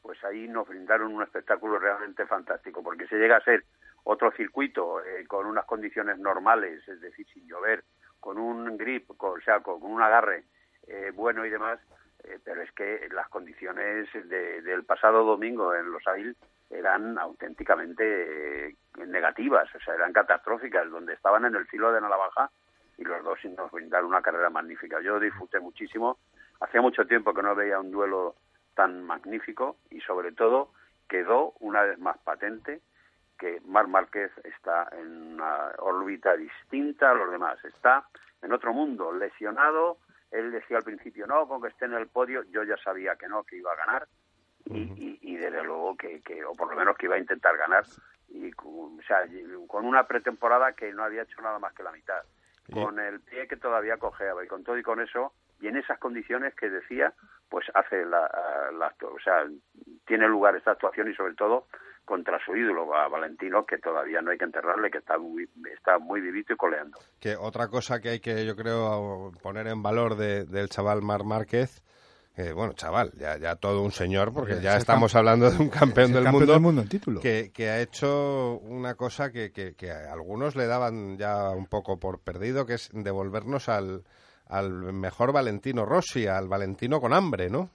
pues ahí nos brindaron un espectáculo realmente fantástico, porque se llega a ser otro circuito eh, con unas condiciones normales, es decir, sin llover, con un grip, con, o sea, con un agarre eh, bueno y demás, eh, pero es que las condiciones de- del pasado domingo en Los Ail eran auténticamente eh, negativas, o sea, eran catastróficas, donde estaban en el filo de la baja y los dos nos brindaron una carrera magnífica. Yo disfruté muchísimo, hacía mucho tiempo que no veía un duelo tan magnífico y sobre todo quedó una vez más patente que Mar Márquez está en una órbita distinta a los demás, está en otro mundo, lesionado, él decía al principio no, con que esté en el podio, yo ya sabía que no, que iba a ganar y, y, y desde luego que, que, o por lo menos que iba a intentar ganar, y con, o sea, con una pretemporada que no había hecho nada más que la mitad, con el pie que todavía cojeaba y con todo y con eso, y en esas condiciones que decía, pues hace la, la o sea, tiene lugar esta actuación y sobre todo contra su ídolo, a Valentino, que todavía no hay que enterrarle, que está muy, está muy vivito y coleando. Que otra cosa que hay que, yo creo, poner en valor de- del chaval Mar Márquez, eh, bueno, chaval, ya, ya todo un señor, porque ya estamos hablando de un campeón, del, campeón mundo del mundo en título. Que, que ha hecho una cosa que, que, que a algunos le daban ya un poco por perdido, que es devolvernos al, al mejor Valentino Rossi, al Valentino con hambre, ¿no?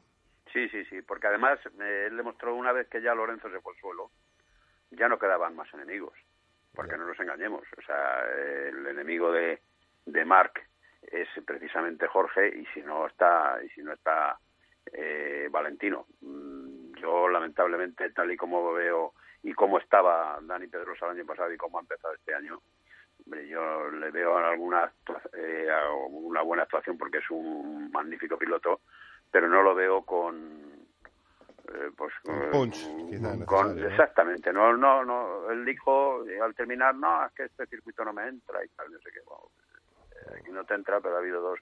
Sí, sí, sí, porque además eh, él demostró una vez que ya Lorenzo se fue al suelo, ya no quedaban más enemigos, porque no nos engañemos, o sea, el enemigo de, de Marc es precisamente Jorge y si no está y si no está eh, Valentino. Mm, Yo lamentablemente tal y como veo y cómo estaba Dani Pedrosa el año pasado y cómo ha empezado este año, hombre, yo le veo alguna eh, una buena actuación porque es un magnífico piloto, pero no lo veo con eh, pues Un eh, punch, con- exactamente no no no él dijo eh, al terminar no es que este circuito no me entra y tal no sé qué Bueno, eh, aquí no te entra pero ha habido dos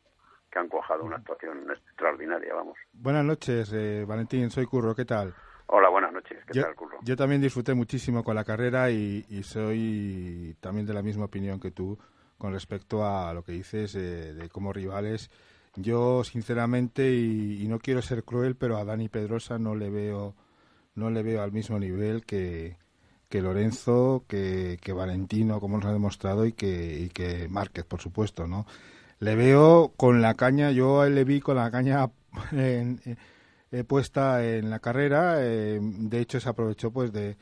que han cuajado una actuación extraordinaria vamos Buenas noches, eh, Valentín, soy Curro, ¿qué tal? hola buenas noches qué Yo, tal curro yo también disfruté muchísimo con la carrera y, y soy también de la misma opinión que tú con respecto a lo que dices eh, de como rivales. Yo, sinceramente, y, y no quiero ser cruel, pero a Dani Pedrosa no le veo, no le veo al mismo nivel que, que Lorenzo, que, que Valentino, como nos ha demostrado, y que, y que Márquez, por supuesto, ¿no? Le veo con la caña, yo le vi con la caña en- eh, puesta en la carrera, eh, de hecho se aprovechó pues de,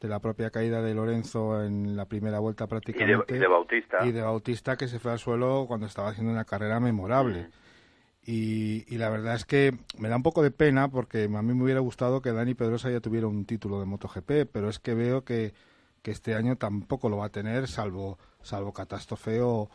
de la propia caída de Lorenzo en la primera vuelta Y de, prácticamente. y de Bautista. Y de Bautista que se fue al suelo cuando estaba haciendo una carrera memorable. Mm. Y, y la verdad es que me da un poco de pena porque a mí me hubiera gustado que Dani Pedrosa ya tuviera un título de MotoGP, pero es que veo que, que este año tampoco lo va a tener, salvo, salvo catástrofe o,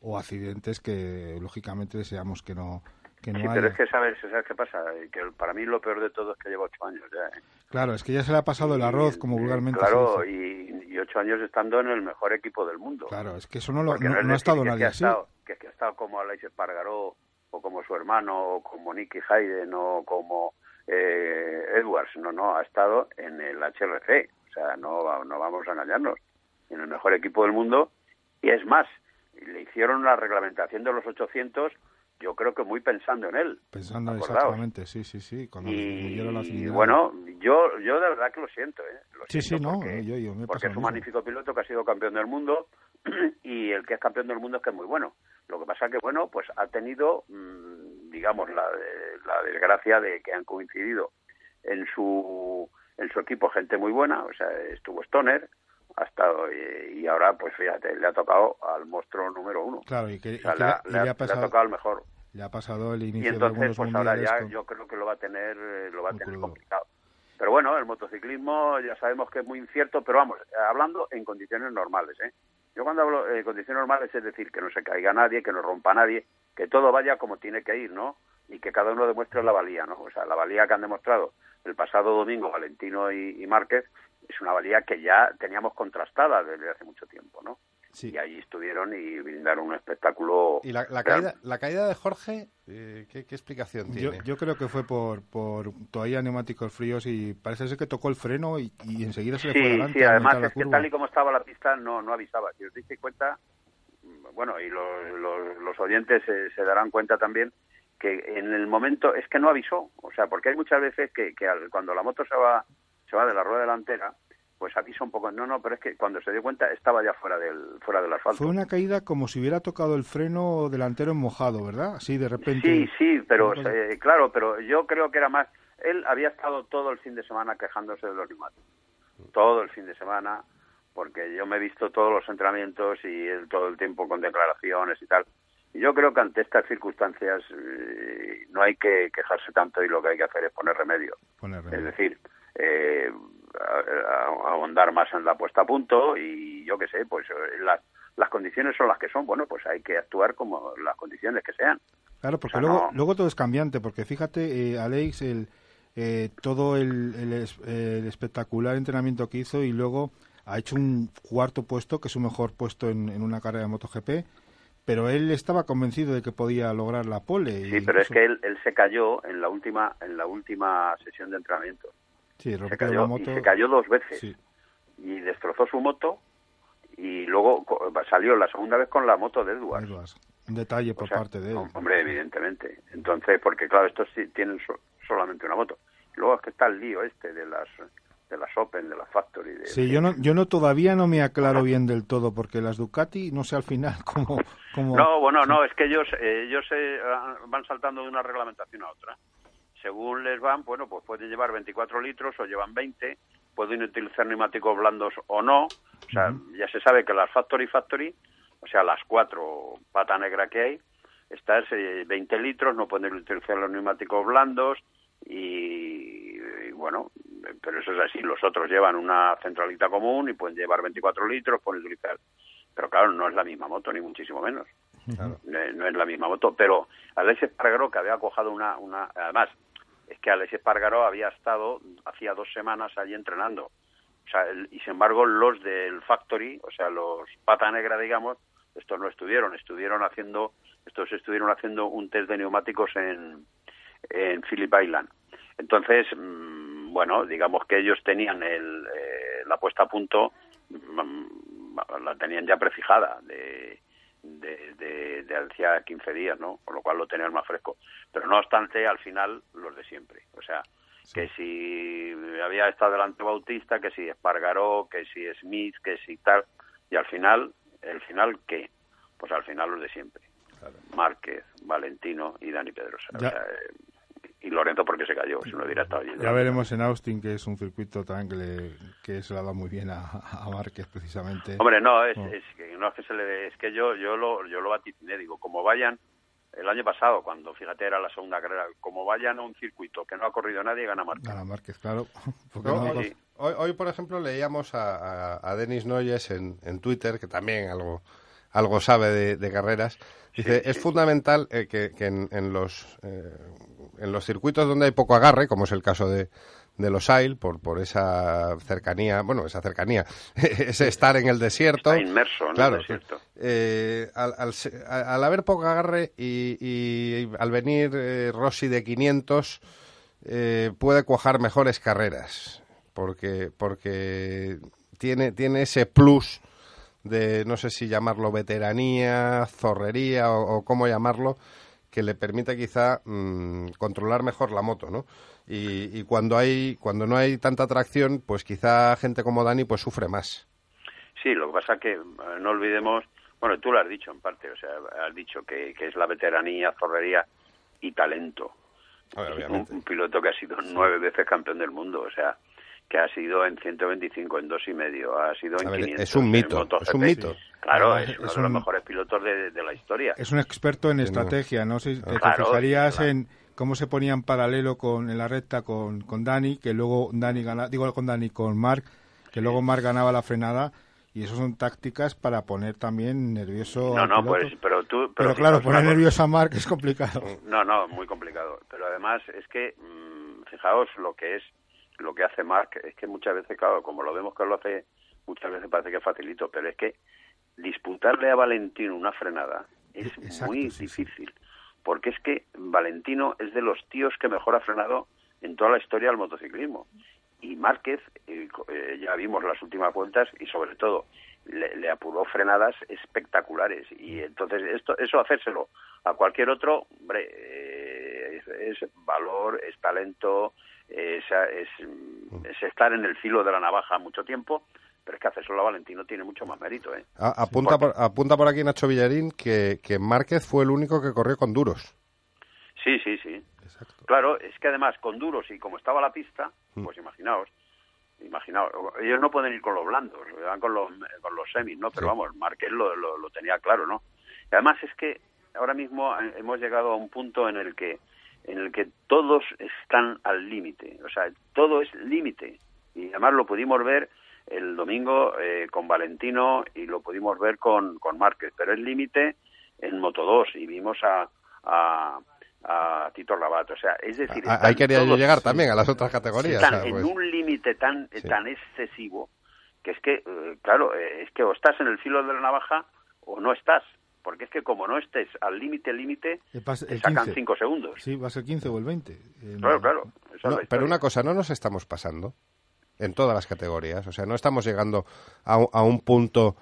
o accidentes que lógicamente deseamos que no, que no Sí, haya. pero es que sabes, ¿sabes qué pasa? Que para mí lo peor de todo es que llevo ocho años ya. ¿eh? Claro, es que ya se le ha pasado el arroz, como vulgarmente Claro, se dice. y, y ocho años estando en el mejor equipo del mundo. Claro, es que eso no, lo, no, ha estado que- nadie que ha así. estado- que, que ha estado como Aleix Espargaró, o como su hermano, o como Nicky Hayden, o como eh, Edwards. No, no, ha estado en el HRC. O sea, no, no vamos a engañarnos. En el mejor equipo del mundo. Y es más, le hicieron la reglamentación de los 800, yo creo que muy pensando en él. Pensando Acordaos. exactamente, sí, sí, sí. Cuando Y, murieron la y bueno, yo, yo de verdad que lo siento, ¿eh? Lo Sí, sí, siento no, porque- yo, yo me he porque pasado es un mismo. magnífico piloto que ha sido campeón del mundo y el que es campeón del mundo es que es muy bueno. Lo que pasa que, bueno, pues ha tenido, mm, digamos, la, de- la desgracia de que han coincidido en su, en su equipo gente muy buena, o sea, estuvo Stoner, ha estado, y, y ahora, pues fíjate, le ha tocado al monstruo número uno. Claro, y que, O sea, y que le, ha, y le le ha- ha le ha pasado, tocado al mejor. le ha pasado el Y inicio de entonces, pues ahora ya con- yo creo que lo va a tener, eh, lo va a tener complicado. Pero bueno, el motociclismo ya sabemos que es muy incierto, pero vamos, eh, hablando en condiciones normales, ¿eh? Yo cuando hablo en condiciones normales es decir que no se caiga nadie, que no rompa nadie, que todo vaya como tiene que ir, ¿no? Y que cada uno demuestre la valía, ¿no? O sea, la valía que han demostrado el pasado domingo Valentino y, y Márquez es una valía que ya teníamos contrastada desde hace mucho tiempo, ¿no? Sí. Y ahí estuvieron y brindaron un espectáculo. Y la, caída, la caída de Jorge, eh, ¿qué, qué explicación Yo, tiene? yo creo que fue por, por todavía neumáticos fríos y parece ser que tocó el freno y, y enseguida se le fue Sí, adelante. sí, además es que tal y como estaba la pista no, no avisaba. Si os dais cuenta, bueno, y los, los, los oyentes se, se darán cuenta también que en el momento es que no avisó. O sea, porque hay muchas veces que, que al- cuando la moto se va, se va de la rueda delantera, pues avisa un poco. No, no, pero es que cuando se dio cuenta estaba ya fuera del, fuera del asfalto. Fue una caída como si hubiera tocado el freno delantero en mojado, ¿verdad? Así de repente. Sí, sí, pero eh, claro, pero yo creo que era más. Él había estado todo el fin de semana quejándose de los neumáticos. Todo el fin de semana, porque yo me he visto todos los entrenamientos y él todo el tiempo con declaraciones y tal. Y yo creo que ante estas circunstancias eh, no hay que quejarse tanto y lo que hay que hacer es poner remedio. Poner Es remedio. decir, eh, ahondar más en la puesta a punto y yo qué sé, pues eh, las, las condiciones son las que son. Bueno, pues hay que actuar como las condiciones que sean. Claro, porque O sea, luego, no- luego todo es cambiante, porque fíjate, eh, Alex, el, eh, todo el, el es- el espectacular entrenamiento que hizo y luego ha hecho un cuarto puesto, que es su mejor puesto en, en una carrera de MotoGP, pero él estaba convencido de que podía lograr la pole. Sí, pero es que él, él se cayó en la última en la última sesión de entrenamiento. Sí, Se cayó la moto. y se cayó dos veces Sí. y destrozó su moto y luego salió la segunda vez con la moto de Edwards. Edwards. Un detalle por O sea, parte de él. Hombre, evidentemente. Entonces, porque claro, estos sí tienen so- solamente una moto. Luego es que está el lío este de las de las Open, de las Factory. De, Sí, yo no, yo no todavía no me aclaro bien del todo, porque las Ducati, no sé al final cómo... cómo No, bueno, no, es que ellos, ellos eh, van saltando de una reglamentación a otra. Según les van, bueno, pues pueden llevar 24 litros o llevan 20, pueden utilizar neumáticos blandos o no. O sea, ya se sabe que las Factory Factory, o sea, las cuatro pata negra que hay, estas eh, 20 litros, no pueden utilizar los neumáticos blandos y, y bueno, pero eso es así. Los otros llevan una centralita común y pueden llevar 24 litros, pueden utilizar. Pero claro, no es la misma moto, ni muchísimo menos. Claro. Eh, no es la misma moto, pero Alex Espargaró, que había cojado una, una... Además, es que Alex Espargaró había estado hacía dos semanas allí entrenando. O sea, el- y sin embargo, los del Factory, o sea, los pata negra, digamos, estos no estuvieron, estuvieron haciendo, estos estuvieron haciendo un test de neumáticos en, en Phillip Island. Entonces, mm, bueno, digamos que ellos tenían el, eh, la puesta a punto, mm, la tenían ya prefijada de, de, de, de hacía 15 días, ¿no? Con lo cual lo tenías más fresco. Pero no obstante, al final, los de siempre. O sea, que si había estado delante Bautista, que si Espargaró, que si Smith, que si tal. Y al final, ¿el final qué? Pues al final los de siempre. Márquez, Valentino y Dani Pedrosa. O sea, eh, y Lorenzo porque se cayó, si no hubiera estado allí. Ya veremos en Austin, que es un circuito también que, le, que se le ha dado muy bien a, a Márquez, precisamente. Hombre, no, es, Oh. es que no es que se le dé- es que yo yo lo yo lo vaticiné, digo, como vayan el año pasado cuando fíjate era la segunda carrera, como vayan a un circuito que no ha corrido nadie gana Márquez. Gana Márquez, claro. Porque No, no- hoy, hoy- hoy, por ejemplo, leíamos a, a, a Denis Noyes en, en Twitter, que también algo, algo sabe de, de carreras. Dice, es fundamental eh, que, que en, en los, eh, en los circuitos donde hay poco agarre, como es el caso de, de los AIL, por, por esa cercanía, bueno, esa cercanía, ese estar en el desierto. Está inmerso en el claro, desierto. eh, al, al al haber poco agarre y, y al venir eh, Rossi de 500, eh, puede cuajar mejores carreras, porque, porque tiene, tiene ese plus de, no sé si llamarlo veteranía, zorrería o, o cómo llamarlo, que le permite quizá mm, controlar mejor la moto, ¿no? Y, y cuando hay cuando no hay tanta tracción, pues quizá gente como Dani pues sufre más. Sí, lo que pasa que eh, no olvidemos, bueno, tú lo has dicho en parte, o sea, has dicho que, que es la veteranía, zorrería y talento. Un, un piloto que ha sido nueve veces campeón del mundo, o sea, que ha sido en 125, en dos y medio, ha sido en A ver, 500. es un mito, es un mito. Claro, es, es uno de un- los mejores pilotos de, de la historia. Es un experto en estrategia, ¿no? sé Si te Claro, fijarías claro. en cómo se ponía en paralelo con, en la recta con, con Dani, que luego Dani gana, digo con Dani, con Mark, que luego Mark ganaba la frenada, y eso son tácticas para poner también nervioso No, no, pues, pero tú... Pero, claro, poner nervioso a Mark es complicado. No, no, muy complicado. Pero además es que, mm, fijaos lo que es, lo que hace Mark, es que muchas veces, claro, como lo vemos que lo hace, muchas veces parece que es facilito, pero es que disputarle a Valentino una frenada es muy difícil. Porque es que Valentino es de los tíos que mejor ha frenado en toda la historia del motociclismo. Y Márquez, eh, eh, ya vimos las últimas vueltas y sobre todo le, le apuró frenadas espectaculares. Y entonces esto, eso hacérselo a cualquier otro, hombre, eh, es, es valor, es talento, es, es, es estar en el filo de la navaja mucho tiempo, pero es que hacérselo a Valentino tiene mucho más mérito. ¿eh? A- apunta, por, apunta por aquí Nacho Villarín que, que Márquez fue el único que corrió con duros. Sí, sí, sí. Claro, es que además con duros y como estaba la pista, pues imaginaos, imaginaos, ellos no pueden ir con los blandos, van con los, con los semis, ¿no? Pero vamos, Marqués lo, lo, lo tenía claro, ¿no? Y además es que ahora mismo hemos llegado a un punto en el que en el que todos están al límite, o sea, todo es límite. Y además lo pudimos ver el domingo eh, con Valentino y lo pudimos ver con, con Márquez, pero es límite en Moto 2 y vimos a, a, a Tito Rabat, o sea, es decir, A- están Ahí quería yo llegar también a las otras categorías. están o sea, en pues- un límite tan tan excesivo que es que eh, claro eh, es que o estás en el filo de la navaja o no estás porque es que como no estés al límite límite te sacan 15. cinco segundos Sí, va a ser 15 o el 20. Eh, claro claro No, pero una cosa, no nos estamos pasando en todas las categorías. O sea, no estamos llegando a, un- a un punto,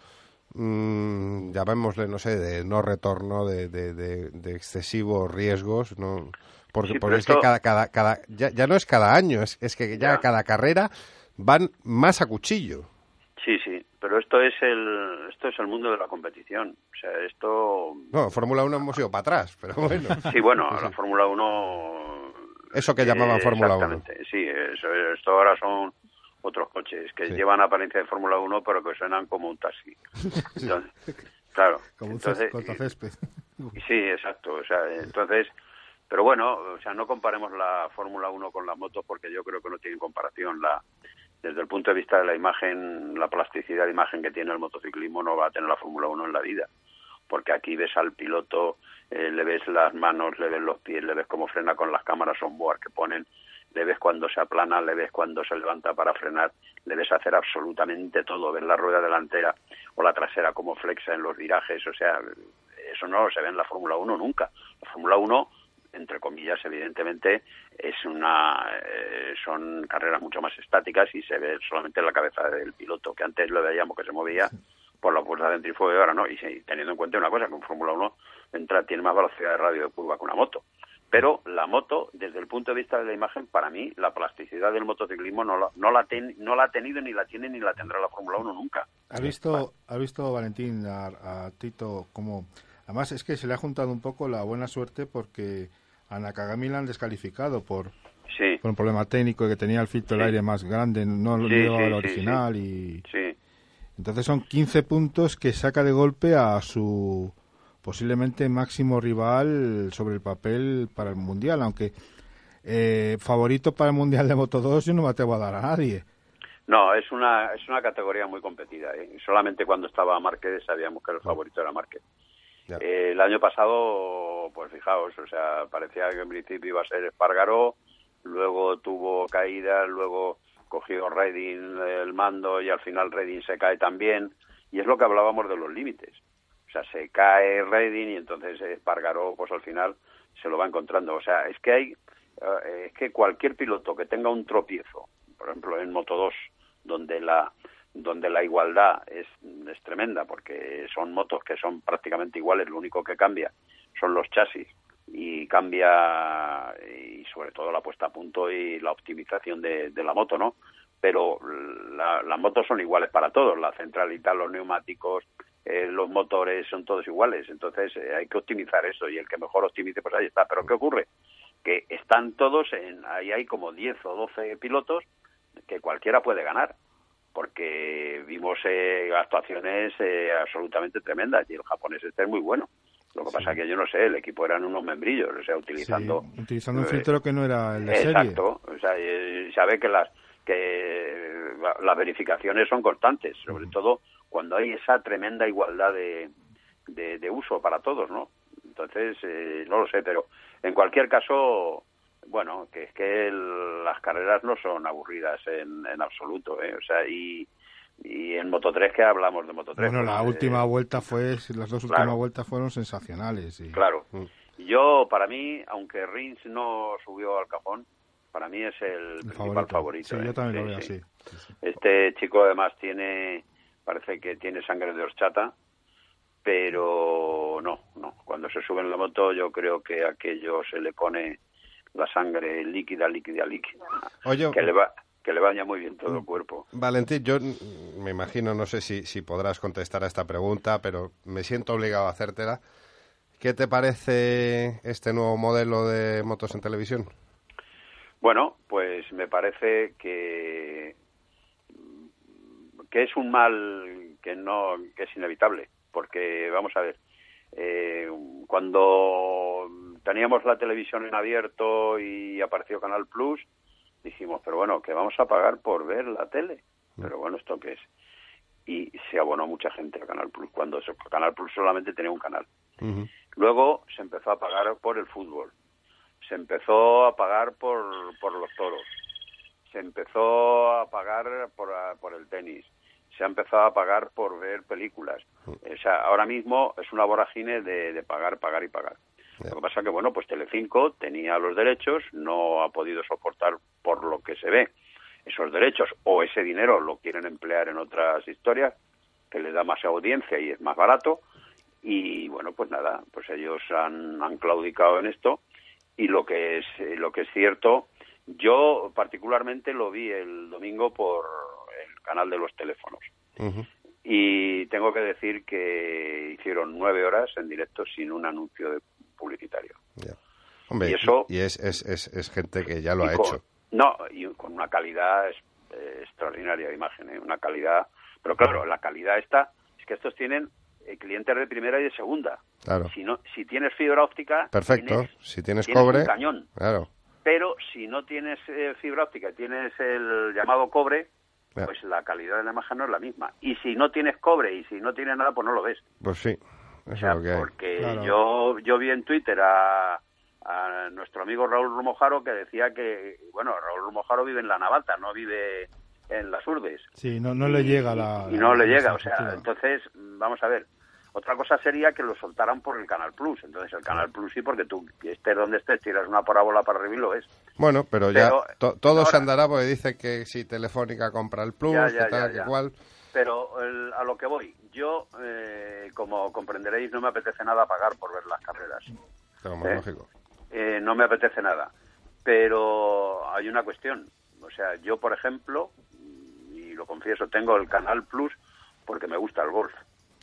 mm, llamémosle, no sé, de no retorno, de, de, de- de excesivos riesgos. ¿no? Porque, Sí, porque es que cada, cada, cada, ya, ya no es cada año, es, es que ya, Ya. cada carrera van más a cuchillo. sí sí pero esto es el esto es el mundo de la competición o sea esto No, Fórmula 1 hemos ido para atrás, pero bueno. sí bueno la Fórmula 1 Eso que llamaban Eh, Fórmula 1. Exactamente, sí, eso, esto ahora son otros coches que Sí. llevan apariencia de Fórmula 1 pero que suenan como un taxi. Entonces, claro, Como un entonces, césped- cortacésped. sí, exacto, o sea, entonces, pero bueno, o sea, no comparemos la Fórmula 1 con las motos porque yo creo que no tienen comparación. La, desde el punto de vista de la imagen, la plasticidad de imagen que tiene el motociclismo no va a tener la Fórmula 1 en la vida. Porque aquí ves al piloto, eh, le ves las manos, le ves los pies, le ves cómo frena con las cámaras on-board que ponen, le ves cuando se aplana, le ves cuando se levanta para frenar, le ves hacer absolutamente todo, ves la rueda delantera o la trasera como flexa en los virajes, o sea, eso no se ve en la Fórmula 1 nunca. La Fórmula 1 entre comillas, evidentemente, es una eh, son carreras mucho más estáticas y se ve solamente la cabeza del piloto, que antes lo veíamos que se movía por la fuerza centrífuga y ahora no. Y teniendo en cuenta una cosa, que en Fórmula 1 entra, tiene más velocidad de radio de curva que una moto. Pero la moto, desde el punto de vista de la imagen, para mí, la plasticidad del motociclismo no la, no la, ten- no la ha tenido, ni la tiene, ni la tendrá la Fórmula 1 nunca. ¿Ha visto, ha visto Valentín, a, a Tito, como... Además es que se le ha juntado un poco la buena suerte porque a Nakagami la han descalificado por, Sí. por un problema técnico que tenía el filtro del aire más grande, no lo Sí, sí, original y... Sí. Entonces son 15 puntos que saca de golpe a su posiblemente máximo rival sobre el papel para el Mundial, aunque eh, favorito para el Mundial de Moto 2 yo no me atrevo a dar a nadie. No, es una, es una categoría muy competida. ¿eh? Solamente cuando estaba Márquez sabíamos que el favorito era Márquez. Eh, el año pasado, pues fijaos, o sea, parecía que en principio iba a ser Espargaró, luego tuvo caída, luego cogió Redding el mando y al final Redding se cae también. Y es lo que hablábamos de los límites. O sea, se cae Redding y entonces Espargaró, pues al final se lo va encontrando. O sea, es que hay, eh, es que cualquier piloto que tenga un tropiezo, por ejemplo en Moto 2, donde la donde la igualdad es, es tremenda porque son motos que son prácticamente iguales, lo único que cambia son los chasis y cambia y sobre todo la puesta a punto y la optimización de, de la moto, ¿no? Pero la- las motos son iguales para todos, la centralita, los neumáticos, eh, los motores son todos iguales, entonces eh, hay que optimizar eso y el que mejor optimice pues ahí está. Pero ¿qué ocurre? Que están todos en, ahí hay como 10 o 12 pilotos que cualquiera puede ganar porque vimos eh, actuaciones eh, absolutamente tremendas y el japonés este es muy bueno. Lo que pasa es que yo no sé, el equipo eran unos membrillos, o sea, utilizando... Sí, utilizando un eh, filtro que no era el de serie. Exacto, o sea, eh, sabe que las que la- las verificaciones son constantes, sobre todo cuando hay esa tremenda igualdad de, de, de uso para todos, ¿no? Entonces, eh, no lo sé, pero en cualquier caso, bueno, que es que el- las carreras no son aburridas en, en absoluto, ¿eh? O sea, y, y en Moto 3, que hablamos de Moto 3? Bueno, la Pues, eh, última vuelta fue, las dos claro. últimas vueltas fueron sensacionales. y- Claro. Yo, para mí, aunque Rins no subió al cajón, para mí es el, principal favorito. Sí, ¿eh? yo también lo Sí, veo sí. así. Este chico además tiene, parece que tiene sangre de horchata, pero no, no. Cuando se sube en la moto yo creo que a aquello se le pone la sangre líquida, líquida, líquida. Oye, que le va que le baña muy bien todo el cuerpo. Valentín, yo me imagino, no sé si, si podrás contestar a esta pregunta, pero me siento obligado a hacértela. ¿Qué te parece este nuevo modelo de motos en televisión? Bueno, pues me parece que que es un mal que no que es inevitable, porque vamos a ver, eh, cuando teníamos la televisión en abierto y apareció Canal Plus, dijimos, pero bueno, que vamos a pagar por ver la tele. Pero bueno, ¿esto qué es? Y se abonó mucha gente a Canal Plus, cuando eso- Canal Plus solamente tenía un canal. Luego se empezó a pagar por el fútbol, se empezó a pagar por, por los toros, se empezó a pagar por, por el tenis, se ha empezado a pagar por ver películas. O sea, ahora mismo es una vorágine de, de pagar, pagar y pagar. Lo que pasa que, bueno, pues Telecinco tenía los derechos, no ha podido soportar por lo que se ve esos derechos o ese dinero lo quieren emplear en otras historias que le da más audiencia y es más barato y bueno pues nada pues ellos han, han claudicado en esto y lo que es eh, lo que es cierto yo particularmente lo vi el domingo por canal de los teléfonos y tengo que decir que hicieron nueve horas en directo sin un anuncio de publicitario Hombre, Y eso- y es, es, es, es gente que ya lo ha con- hecho. No, y con una calidad eh, extraordinaria de imagen, ¿eh? una calidad. Pero claro, la calidad está. Es que estos tienen eh, clientes de primera y de segunda. Claro. Si no, si tienes fibra óptica, Perfecto. tienes- si tienes, tienes cobre, un cañón. claro. Pero si no tienes eh, fibra óptica y tienes el llamado cobre, Pues la calidad de la imagen no es la misma. Y si no tienes cobre y si no tienes nada, pues no lo ves. Pues sí, eso es lo que hay. Porque yo, yo vi en Twitter a, a nuestro amigo Raúl Rumojaro que decía que, bueno, Raúl Rumojaro vive en la Navata, no vive en las Urdes. Sí, no, no le llega la... Y no la- le la llega, o sea, entonces, vamos a ver. Otra cosa sería que lo soltaran por el Canal Plus. Entonces, el Canal Plus sí, porque tú, estés donde estés, tiras una parábola para arriba y lo ves. Bueno, pero ya to- todo se andará porque dice que si Telefónica compra el Plus, Ya, que tal, ya, que cual. Pero el- a lo que voy, yo, eh, como comprenderéis, no me apetece nada pagar por ver las carreras. Como Eh, lógico. Eh, no me apetece nada. Pero hay una cuestión. O sea, yo, por ejemplo, y lo confieso, tengo el Canal Plus porque me gusta el golf.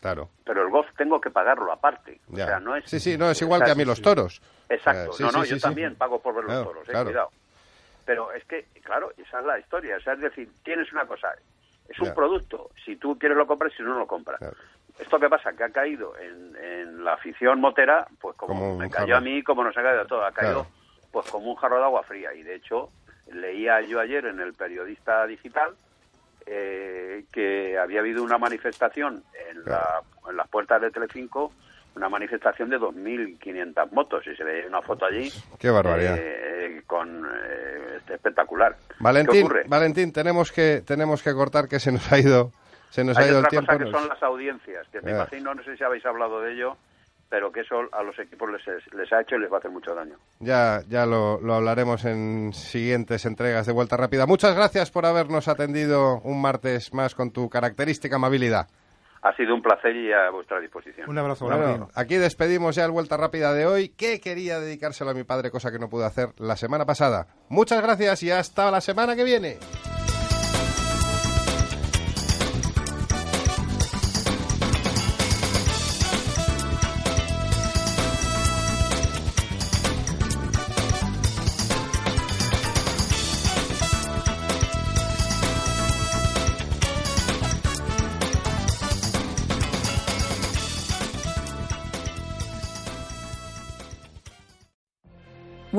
Claro. Pero el golf tengo que pagarlo aparte. Ya. O sea, no es... Sí, sí, no, es igual que a mí los toros. Exacto. Eh, sí, no, no, sí, yo sí. también pago por ver los toros, eh, claro. cuidado. Pero es que, claro, esa es la historia. O sea, es decir, tienes una cosa, es un Ya. producto. Si tú quieres lo compras, si no, no lo compras. Esto que pasa, que ha caído en, en la afición motera, pues como, Como me cayó a mí, como nos ha caído a todo, ha caído pues como un jarro de agua fría. Y de hecho, leía yo ayer en el periodista digital eh, que había habido una manifestación en, la- en las puertas de Telecinco, una manifestación de 2.500 motos, y se ve una foto allí. Qué barbaridad. eh, con eh, este, espectacular. ¿Qué Valentín? Valentín, tenemos que tenemos que cortar que se nos ha ido se nos Hay ha ido el otra tiempo. cosa que nos- son las audiencias, que me Ya. imagino, no sé si habéis hablado de ello, pero que eso a los equipos les, es- les ha hecho y les va a hacer mucho daño. Ya, ya lo, lo hablaremos en siguientes entregas de Vuelta Rápida. Muchas gracias por habernos atendido un martes más con tu característica amabilidad. Ha sido un placer y a vuestra disposición. Un abrazo, Bueno, aquí despedimos ya el Vuelta Rápida de hoy, que quería dedicárselo a mi padre, cosa que no pude hacer la semana pasada. Muchas gracias y hasta la semana que viene.